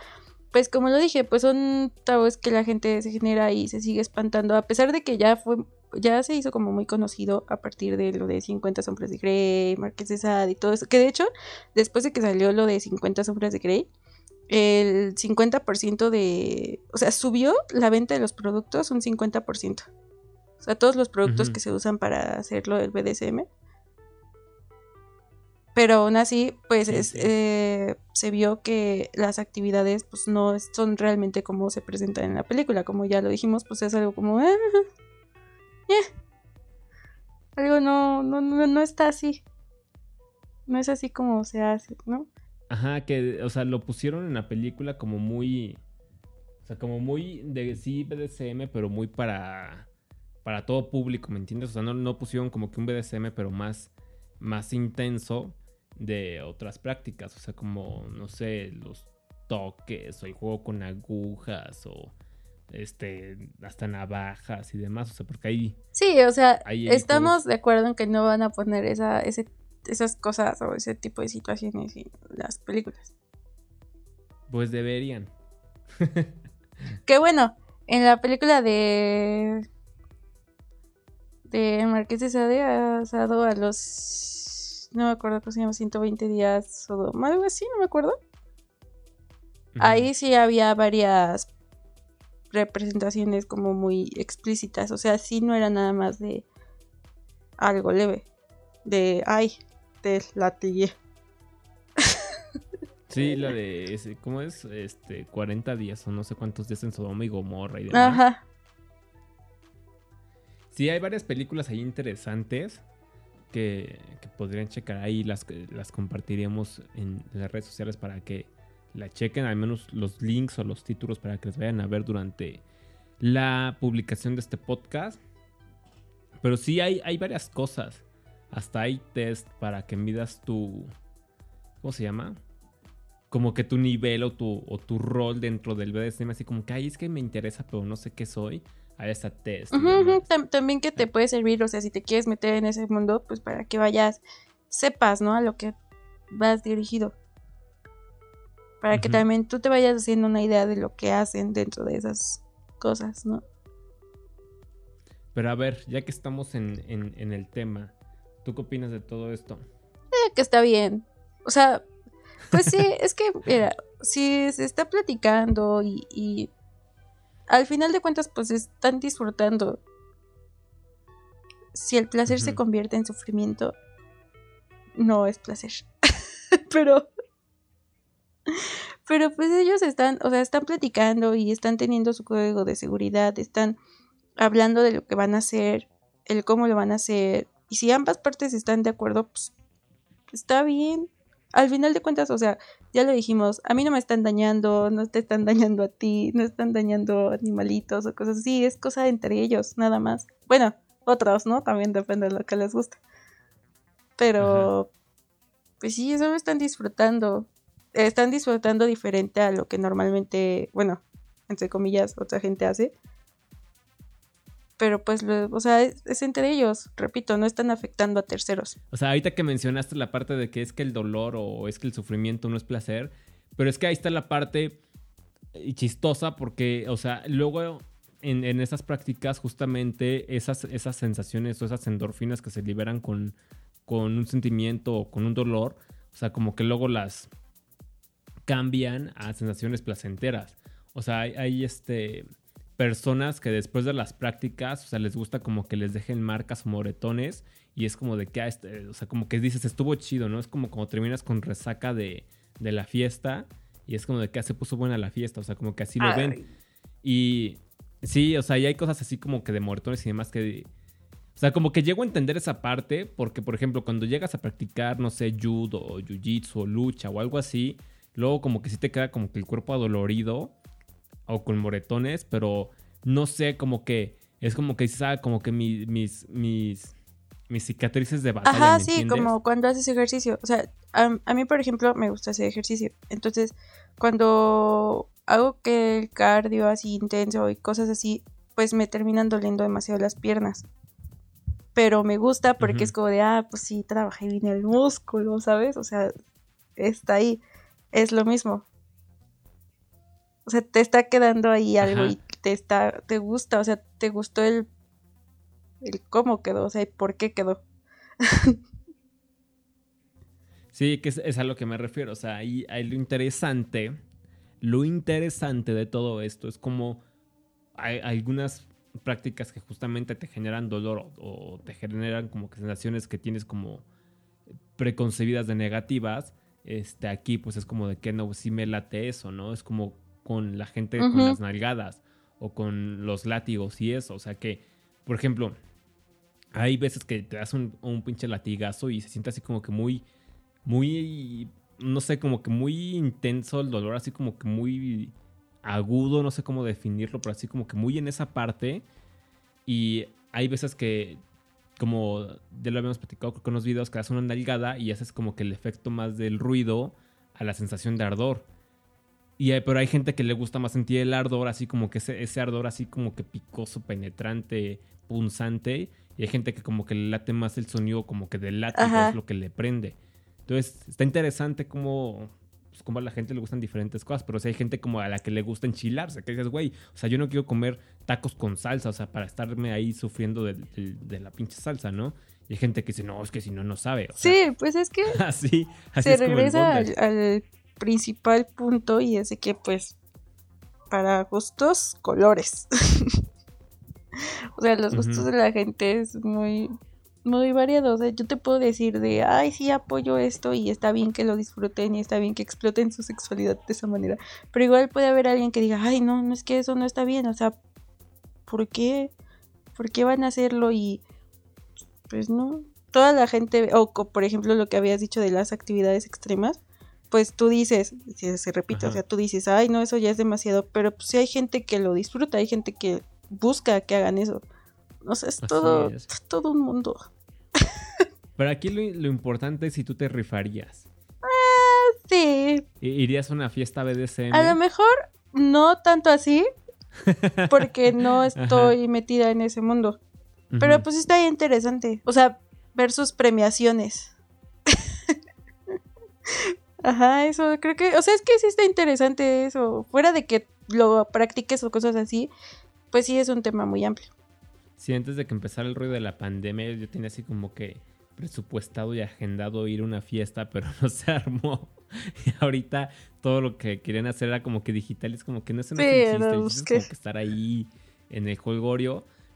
pues como lo dije, pues son tabúes que la gente se genera y se sigue espantando, a pesar de que ya fue, ya se hizo como muy conocido a partir de lo de 50 sombras de Grey, Marqués de Sade y todo eso, que de hecho, después de que salió lo de 50 sombras de Grey, el 50% de, o sea, subió la venta de los productos un 50%. O sea, todos los productos que se usan para hacerlo del BDSM pero aún así, pues eh, se vio que las actividades pues no son realmente como se presentan en la película, como ya lo dijimos, pues es algo como... Eh, algo no, no, no, no está así. No es así como se hace, ¿no? Ajá, que, o sea, lo pusieron en la película como muy... O sea, como muy de sí BDSM, pero muy para... Para todo público, ¿me entiendes? O sea, no, no pusieron como que un BDSM, pero más, más intenso de otras prácticas, o sea, como, no sé, los toques o el juego con agujas o este hasta navajas y demás, o sea, porque ahí Sí, o sea, estamos de acuerdo en que no van a poner esa ese, esas cosas o ese tipo de situaciones en las películas. Pues deberían. que bueno, en la película de de Marqués de Sade ha asado a los no me acuerdo cómo se llama, 120 días o algo así, no me acuerdo. Ahí sí había varias representaciones como muy explícitas, o sea, sí no era nada más de algo leve, de ay, te latigué. Sí, la de ese, ¿cómo es? Este, 40 días o no sé cuántos días en Sodoma y Gomorra y demás. Ajá. Sí, hay varias películas ahí interesantes que, podrían checar ahí, las, las compartiríamos en las redes sociales para que la chequen, al menos los links o los títulos para que los vayan a ver durante la publicación de este podcast. Pero sí hay, hay varias cosas. Hasta hay test para que midas tu... ¿Cómo se llama? Como que tu nivel o tu, o tu rol dentro del BDSM. Así como que, ay, es que me interesa, pero no sé qué soy a esa test. También que te puede servir, o sea, si te quieres meter en ese mundo, pues para que vayas, sepas, ¿no? A lo que vas dirigido. Para que también tú te vayas haciendo una idea de lo que hacen dentro de esas cosas, ¿no? Pero a ver, ya que estamos en, el tema, ¿tú qué opinas de todo esto? Eh, que está bien. O sea, pues sí, es que, mira, si se está platicando y al final de cuentas, pues están disfrutando. Si el placer se convierte en sufrimiento, no es placer. pero. Pero pues ellos están, o sea, están platicando y están teniendo su código de seguridad, están hablando de lo que van a hacer, el cómo lo van a hacer. Y si ambas partes están de acuerdo, pues está bien al final de cuentas, o sea, ya lo dijimos, a mí no me están dañando, no te están dañando a ti, no están dañando animalitos o cosas así, es cosa entre ellos, nada más. Bueno, otros, ¿no? También depende de lo que les guste. Pero, pues sí, eso me están disfrutando. Están disfrutando diferente a lo que normalmente, bueno, entre comillas, otra gente hace. Pero pues, o sea, es, entre ellos, repito, no están afectando a terceros. O sea, ahorita que mencionaste la parte de que es que el dolor o es que el sufrimiento no es placer, pero es que ahí está la parte chistosa porque, o sea, luego en, en esas prácticas justamente esas, esas sensaciones o esas endorfinas que se liberan con, con un sentimiento o con un dolor, o sea, como que luego las cambian a sensaciones placenteras. O sea, hay, este, personas que después de las prácticas, o sea, les gusta como que les dejen marcas o moretones y es como de que, ah, este, o sea, como que dices, estuvo chido, ¿no? Es como cuando terminas con resaca de, de la fiesta y es como de que ah, se puso buena la fiesta, o sea, como que así lo ven. Y sí, o sea, y hay cosas así como que de moretones y demás que... O sea, como que llego a entender esa parte porque, por ejemplo, cuando llegas a practicar, no sé, judo o jiu-jitsu o lucha o algo así, luego como que sí te queda como que el cuerpo adolorido o con moretones, pero no sé, como que es como que ah, como que mis, mis, mis, mis cicatrices de batalla. Ajá, sí, como cuando haces ejercicio. O sea, a, mí, por ejemplo, me gusta hacer ejercicio. Entonces, cuando hago que el cardio así intenso y cosas así, pues me terminan doliendo demasiado las piernas. Pero me gusta porque es como de, ah, pues sí, trabajé bien el músculo, ¿sabes? O sea, está ahí. Es lo mismo. O sea, te está quedando ahí algo y te está, te gusta, o sea, te gustó el, el cómo quedó, o sea, por qué quedó. sí, que es, a lo que me refiero, o sea, ahí, hay lo interesante, lo interesante de todo esto es como hay, algunas prácticas que justamente te generan dolor o, o, te generan como que sensaciones que tienes como preconcebidas de negativas, este, aquí pues es como de que no, sí me late eso, ¿no? Es como con la gente con las nalgadas o con los látigos y eso. O sea que, por ejemplo, hay veces que te das un, un pinche latigazo y se siente así como que muy, muy, no sé, como que muy intenso el dolor, así como que muy agudo, no sé cómo definirlo, pero así como que muy en esa parte. Y hay veces que, como ya lo habíamos platicado con unos videos, que das una nalgada y haces como que el efecto más del ruido a la sensación de ardor. Y pero hay gente que le gusta más sentir el ardor, así como que ese, ese ardor así como que picoso, penetrante, punzante. Y hay gente que como que le late más el sonido como que del látigo es lo que le prende. Entonces, está interesante cómo, pues, cómo a la gente le gustan diferentes cosas. Pero si hay gente como a la que le gusta enchilarse, que dices, güey, o sea, yo no quiero comer tacos con salsa, o sea, para estarme ahí sufriendo de, la pinche salsa, ¿no? Y hay gente que dice, no, es que si no, no sabe. sí, pues es que así, así se regresa al principal punto y es que pues para gustos, colores. o sea, los gustos de la gente es muy, muy variado. O sea, yo te puedo decir de, ay, sí, apoyo esto y está bien que lo disfruten y está bien que exploten su sexualidad de esa manera. Pero igual puede haber alguien que diga, ay, no, no es que eso no está bien. O sea, ¿por qué? ¿Por qué van a hacerlo? Y pues no. Toda la gente, o por ejemplo lo que habías dicho de las actividades extremas, pues tú dices, si se repite, o sea, tú dices, ay, no, eso ya es demasiado, pero pues sí hay gente que lo disfruta, hay gente que busca que hagan eso. No sé, es todo, todo un mundo. Pero aquí lo, importante es si tú te rifarías. Ah, sí. ¿Irías a una fiesta BDSM? A lo mejor no tanto así, porque no estoy metida en ese mundo. Pero pues está interesante. O sea, ver sus premiaciones. Ajá, eso creo que, o sea, es que sí está interesante eso. Fuera de que lo practiques o cosas así, pues sí es un tema muy amplio. Sí, antes de que empezara el ruido de la pandemia, yo tenía así como que presupuestado y agendado ir a una fiesta, pero no se armó. Y ahorita todo lo que querían hacer era como que digital, es como que no es una sí, es como que estar ahí en el juego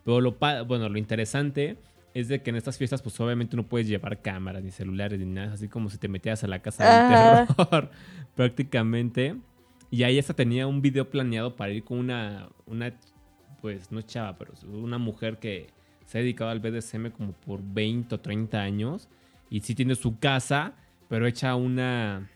Pero lo, bueno, lo interesante es de que en estas fiestas, pues obviamente no puedes llevar cámaras ni celulares ni nada, así como si te metieras a la casa del terror, prácticamente. Y ahí esta tenía un video planeado para ir con una, una, pues no chava, pero una mujer que se ha dedicado al BDSM como por 20 o 30 años. Y sí tiene su casa, pero hecha una,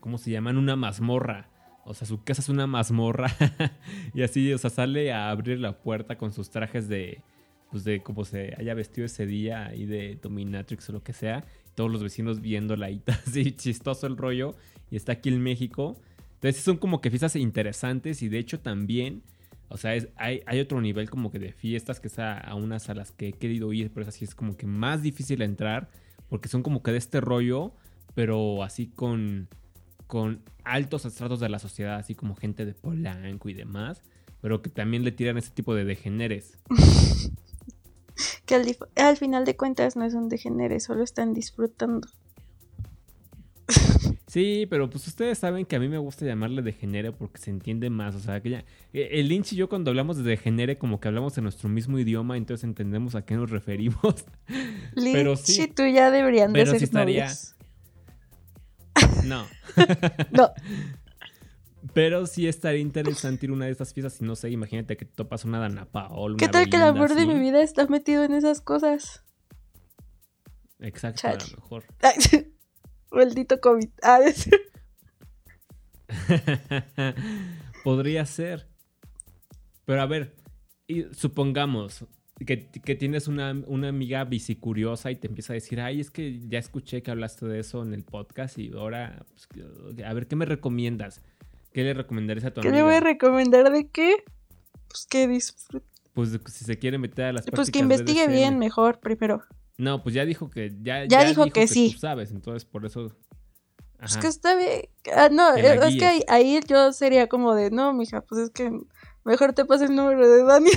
¿cómo se llaman? Una mazmorra. O sea, su casa es una mazmorra. y así, o sea, sale a abrir la puerta con sus trajes de, pues de cómo se haya vestido ese día y de Dominatrix o lo que sea. todos los vecinos viéndola y así chistoso el rollo. Y está aquí en México. Entonces son como que fiestas interesantes y de hecho también, o sea, hay, hay, otro nivel como que de fiestas que es a, unas a las que he querido ir, pero es así es como que más difícil entrar porque son como que de este rollo, pero así con, con altos estratos de la sociedad, así como gente de Polanco y demás, pero que también le tiran ese tipo de degeneres. que al, al, final de cuentas no es un degenere, solo están disfrutando. Sí, pero pues ustedes saben que a mí me gusta llamarle degenere porque se entiende más. O sea, que ya. Eh, el Lynch y yo, cuando hablamos de degenere, como que hablamos en nuestro mismo idioma, entonces entendemos a qué nos referimos. Lynch pero sí, y tú ya deberían de ser sí estaría... No. no. Pero sí estaría interesante ir a una de estas fiestas y no sé, imagínate que topas una Dana Paola. ¿Qué tal que el amor de mi vida está metido en esas cosas? Exacto, a lo mejor. Maldito COVID. Ah, Podría ser. Pero a ver, supongamos que, tienes una, amiga bicicuriosa y te empieza a decir, ay, es que ya escuché que hablaste de eso en el podcast y ahora, pues, a ver, ¿qué me recomiendas? ¿Qué le recomendarías a tu amiga? ¿Qué le voy a recomendar de qué? Pues que disfrute. Pues si se quiere meter a las Pues que investigue bien mejor primero. No, pues ya dijo que ya, ya, dijo, que, sí. sabes, entonces por eso. Pues que está bien. Ah, no, es que ahí, yo sería como de, no, mija, pues es que mejor te pasa el número de Dani.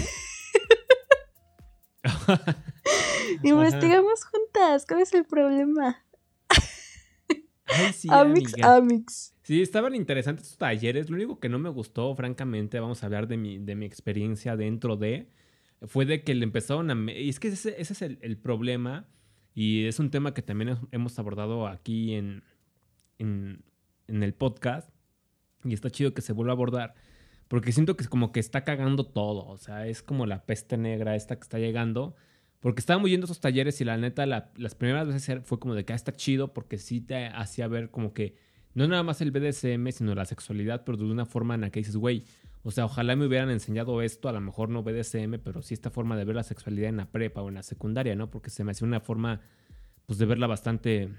Investigamos juntas, ¿cuál es el problema? Ay, sí, Amix, Amix. Sí, estaban interesantes estos talleres. Lo único que no me gustó, francamente, vamos a hablar de mi, de mi experiencia dentro de fue de que le empezaron a... Y es que ese, es el, problema y es un tema que también hemos abordado aquí en, en, el podcast y está chido que se vuelva a abordar porque siento que es como que está cagando todo, o sea, es como la peste negra esta que está llegando. Porque estábamos yendo a esos talleres y la neta, las primeras veces fue como de que ah, está chido porque sí te hacía ver como que no nada más el BDSM, sino la sexualidad, pero de una forma en la que dices, güey, o sea, ojalá me hubieran enseñado esto, a lo mejor no BDSM, pero sí esta forma de ver la sexualidad en la prepa o en la secundaria, ¿no? Porque se me hacía una forma, pues, de verla bastante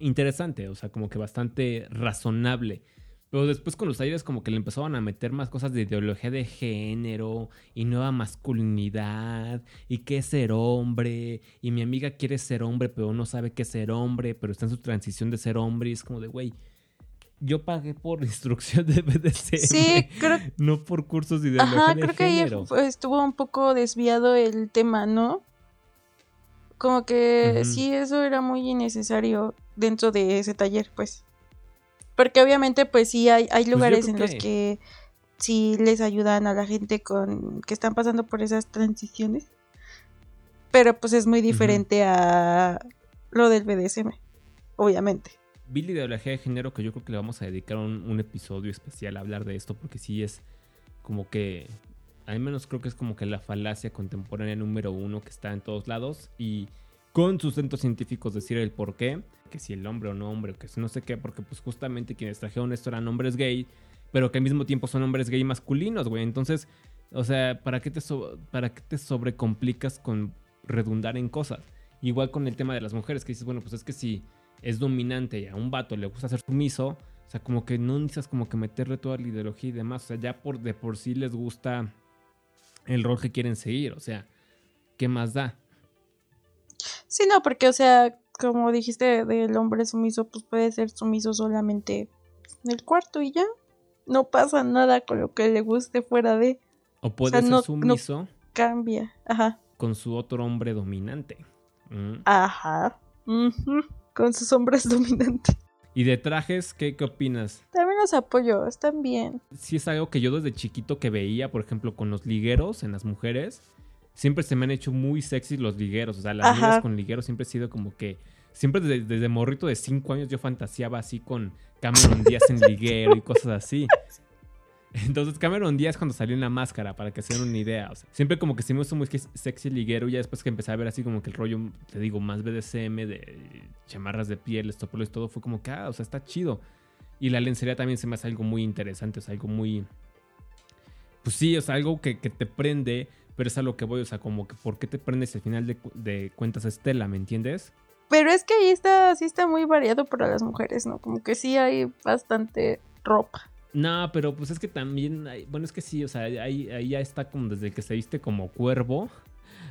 interesante, o sea, como que bastante razonable. Pero después con los talleres como que le empezaban a meter más cosas de ideología de género y nueva masculinidad y qué ser hombre y mi amiga quiere ser hombre pero no sabe qué es ser hombre pero está en su transición de ser hombre y es como de güey yo pagué por instrucción de BDSM. Sí, creo. No por cursos de ideología Ajá, creo que ahí estuvo un poco desviado el tema, ¿no? Como que sí, eso era muy innecesario dentro de ese taller, pues. Porque obviamente, pues sí, hay, hay pues lugares en los que sí les ayudan a la gente con que están pasando por esas transiciones. Pero pues es muy diferente a lo del BDSM, obviamente vi la ideología de género que yo creo que le vamos a dedicar un, episodio especial a hablar de esto porque sí es como que, al menos creo que es como que la falacia contemporánea número uno que está en todos lados y con sustentos científicos decir el por qué, que si el hombre o no hombre, que si no sé qué, porque pues justamente quienes trajeron esto eran hombres gay, pero que al mismo tiempo son hombres gay masculinos, güey. Entonces, o sea, ¿para qué te, para qué te sobrecomplicas con redundar en cosas? Igual con el tema de las mujeres, que dices, bueno, pues es que si es dominante y a un vato le gusta ser sumiso, o sea, como que no necesitas como que meterle toda la ideología y demás, o sea, ya por de por sí les gusta el rol que quieren seguir, o sea, ¿qué más da? Sí, no, porque, o sea, como dijiste del hombre sumiso, pues puede ser sumiso solamente en el cuarto y ya. No pasa nada con lo que le guste fuera de. O puede ser sumiso. cambia, ajá. Con su otro hombre dominante. Mm. Ajá con sus hombres dominantes. ¿Y de trajes qué, qué opinas? También los apoyo, están bien. Sí es algo que yo desde chiquito que veía, por ejemplo, con los ligueros en las mujeres, siempre se me han hecho muy sexy los ligueros. O sea, las mujeres con ligueros siempre he sido como que... Siempre desde, desde morrito de 5 años yo fantaseaba así con Cameron Díaz en liguero y cosas así. Entonces Cameron Díaz cuando salió en la máscara, para que se den una idea. siempre como que se me hizo muy sexy liguero ya después que empecé a ver así como que el rollo, te digo, más BDSM, de chamarras de piel, estopolos y todo, fue como que, ah, o sea, está chido. Y la lencería también se me hace algo muy interesante, o sea, algo muy... Pues sí, o sea, algo que, te prende, pero es a lo que voy, o sea, como que ¿por qué te prendes al final de, de cuentas Estela, ¿me entiendes? Pero es que ahí está, sí está muy variado para las mujeres, ¿no? Como que sí hay bastante ropa. No, pero pues es que también, hay, bueno, es que sí, o sea, ahí, ahí ya está como desde que se viste como cuervo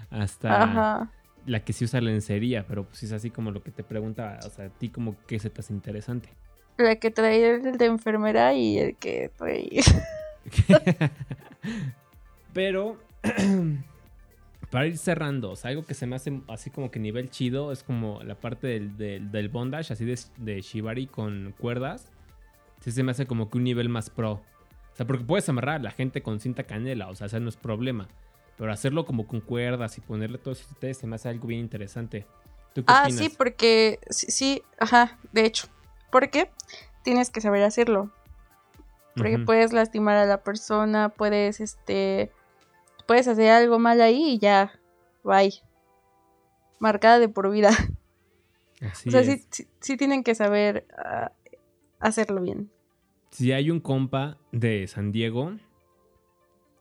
hasta la que sí usa lencería, pero pues es así como lo que te pregunta, o sea, a ti como qué se te hace interesante. La que trae el de enfermera y el que trae... pero para ir cerrando, o sea, algo que se me hace así como que nivel chido es como la parte del, del, bondage, así de, de, shibari con cuerdas. Sí se me hace como que un nivel más pro. O sea, porque puedes amarrar a la gente con cinta canela, o sea, ese no es problema. Pero hacerlo como con cuerdas y ponerle todo eso ustedes se me hace algo bien interesante. ah, sí, porque sí, ajá, de hecho. Porque tienes que saber hacerlo. Porque puedes lastimar a la persona, puedes este puedes hacer algo mal ahí y ya, bye. Marcada de por vida. o sea, sí, sí, tienen que saber ah, hacerlo bien. Si hay un compa de San Diego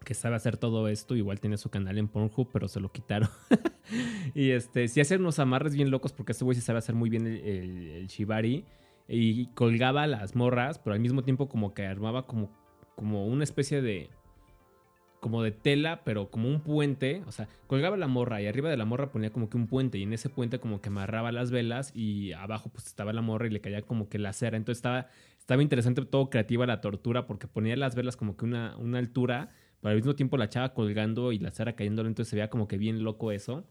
que sabe hacer todo esto, igual tiene su canal en Pornhub, pero se lo quitaron. y este, si hace unos amarres bien locos, porque este güey sí sabe hacer muy bien el, el, shibari, y colgaba las morras, pero al mismo tiempo como que armaba como, como una especie de como de tela, pero como un puente. O sea, colgaba la morra y arriba de la morra ponía como que un puente. Y en ese puente como que amarraba las velas y abajo pues estaba la morra y le caía como que la cera. Entonces estaba, estaba interesante, todo creativa la tortura porque ponía las velas como que una, una altura, pero al mismo tiempo la echaba colgando y la cera cayéndole. Entonces se veía como que bien loco eso.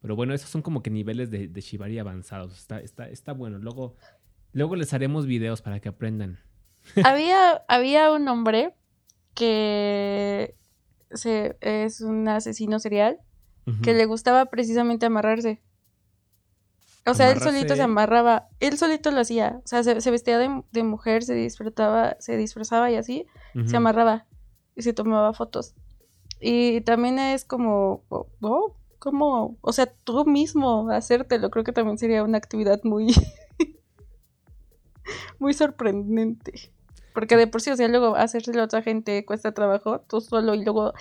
Pero bueno, esos son como que niveles de, de Shibari avanzados. Está, está, está bueno. Luego, luego les haremos videos para que aprendan. Había, había un hombre que es un asesino serial que le gustaba precisamente amarrarse. O sea, él solito se amarraba, él solito lo hacía, o sea, se, vestía de, mujer, se disfrutaba, se disfrazaba y así, se amarraba y se tomaba fotos. Y también es como, oh, como, o sea, tú mismo hacértelo, creo que también sería una actividad muy, muy sorprendente. Porque de por sí, o sea, luego hacérselo a otra gente cuesta trabajo, tú solo y luego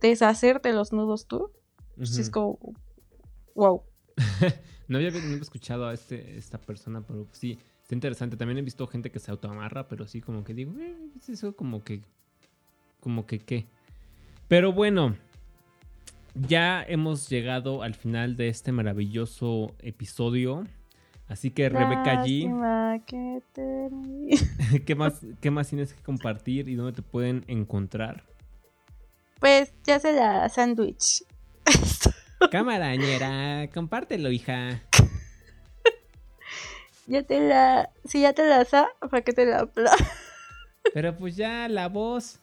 deshacerte los nudos tú. Pues es como, wow. no había escuchado a este, esta persona, pero sí, está interesante. También he visto gente que se autoamarra, pero sí, como que digo, eh, eso como que, como que qué. Pero bueno, ya hemos llegado al final de este maravilloso episodio. Así que Rebeca G. ¿Qué, más, ¿Qué más tienes que compartir y dónde te pueden encontrar? Pues ya se la sándwich. Camarañera, compártelo, hija. ya te la. Si ya te la sa, ¿para qué te la Pero pues ya, la voz.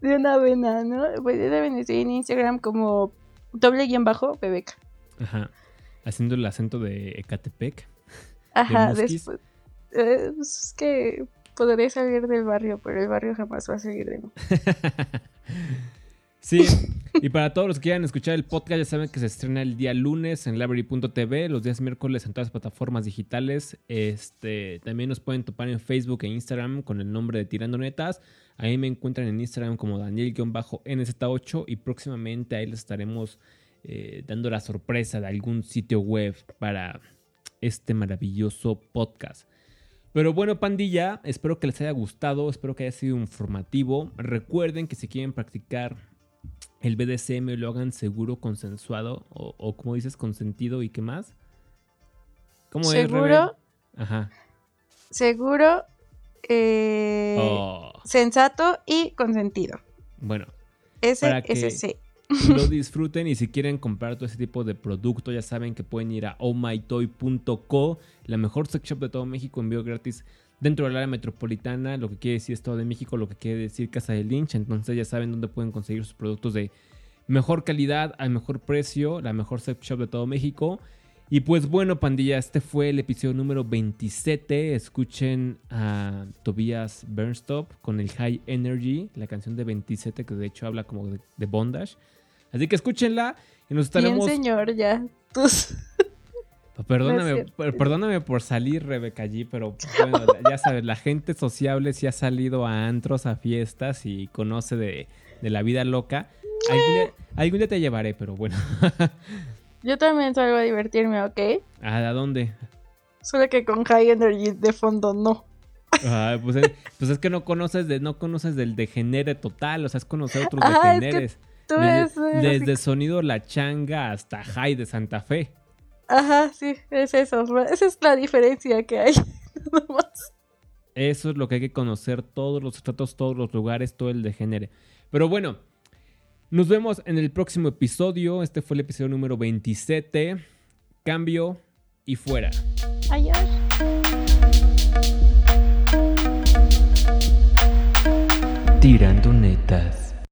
De una vena, ¿no? Pues deben seguir en Instagram como doble guion bajo, Bebeca. Ajá haciendo el acento de Ecatepec. Ajá, después. Eh, pues, es que podré salir del barrio, pero el barrio jamás va a seguir de mí. sí, y para todos los que quieran escuchar el podcast, ya saben que se estrena el día lunes en library.tv, los días miércoles en todas las plataformas digitales. Este, también nos pueden topar en Facebook e Instagram con el nombre de Tirando Netas. Ahí me encuentran en Instagram como Daniel-NZ8 y próximamente ahí les estaremos eh, dando la sorpresa de algún sitio web para este maravilloso podcast. Pero bueno, pandilla, espero que les haya gustado, espero que haya sido informativo. Recuerden que si quieren practicar el BDSM lo hagan seguro, consensuado o, como dices, consentido y qué más. ¿Cómo ¿Seguro? es? Ajá. Seguro, eh, oh. sensato y consentido. Bueno. Ese, ese sí lo disfruten y si quieren comprar todo ese tipo de producto ya saben que pueden ir a ohmytoy.co, la mejor sex shop de todo México, envío gratis dentro del área metropolitana, lo que quiere decir Estado de México, lo que quiere decir Casa de Lynch, entonces ya saben dónde pueden conseguir sus productos de mejor calidad, al mejor precio, la mejor sex shop de todo México. Y pues bueno, pandilla, este fue el episodio número 27. Escuchen a Tobias Bernstop con el High Energy, la canción de 27 que de hecho habla como de bondage. Así que escúchenla y nos estaremos. Bien, señor, ya. Perdóname, perdóname por salir, Rebeca, allí, pero bueno, ya sabes, la gente sociable sí ha salido a antros, a fiestas y conoce de, la vida loca. Algún día, te llevaré, pero bueno. Yo también salgo a divertirme, ¿ok? ¿A dónde? Solo que con High Energy de fondo no. pues, es, pues, es, que no conoces de, no conoces del degenere total, o sea, es conocer otros degeneres. desde, desde sonido La Changa hasta High de Santa Fe. Ajá, sí, es eso. Esa es la diferencia que hay. Eso es lo que hay que conocer, todos los estratos, todos los lugares, todo el degenere. Pero bueno, nos vemos en el próximo episodio. Este fue el episodio número 27. Cambio y fuera. Adiós. Tirando netas.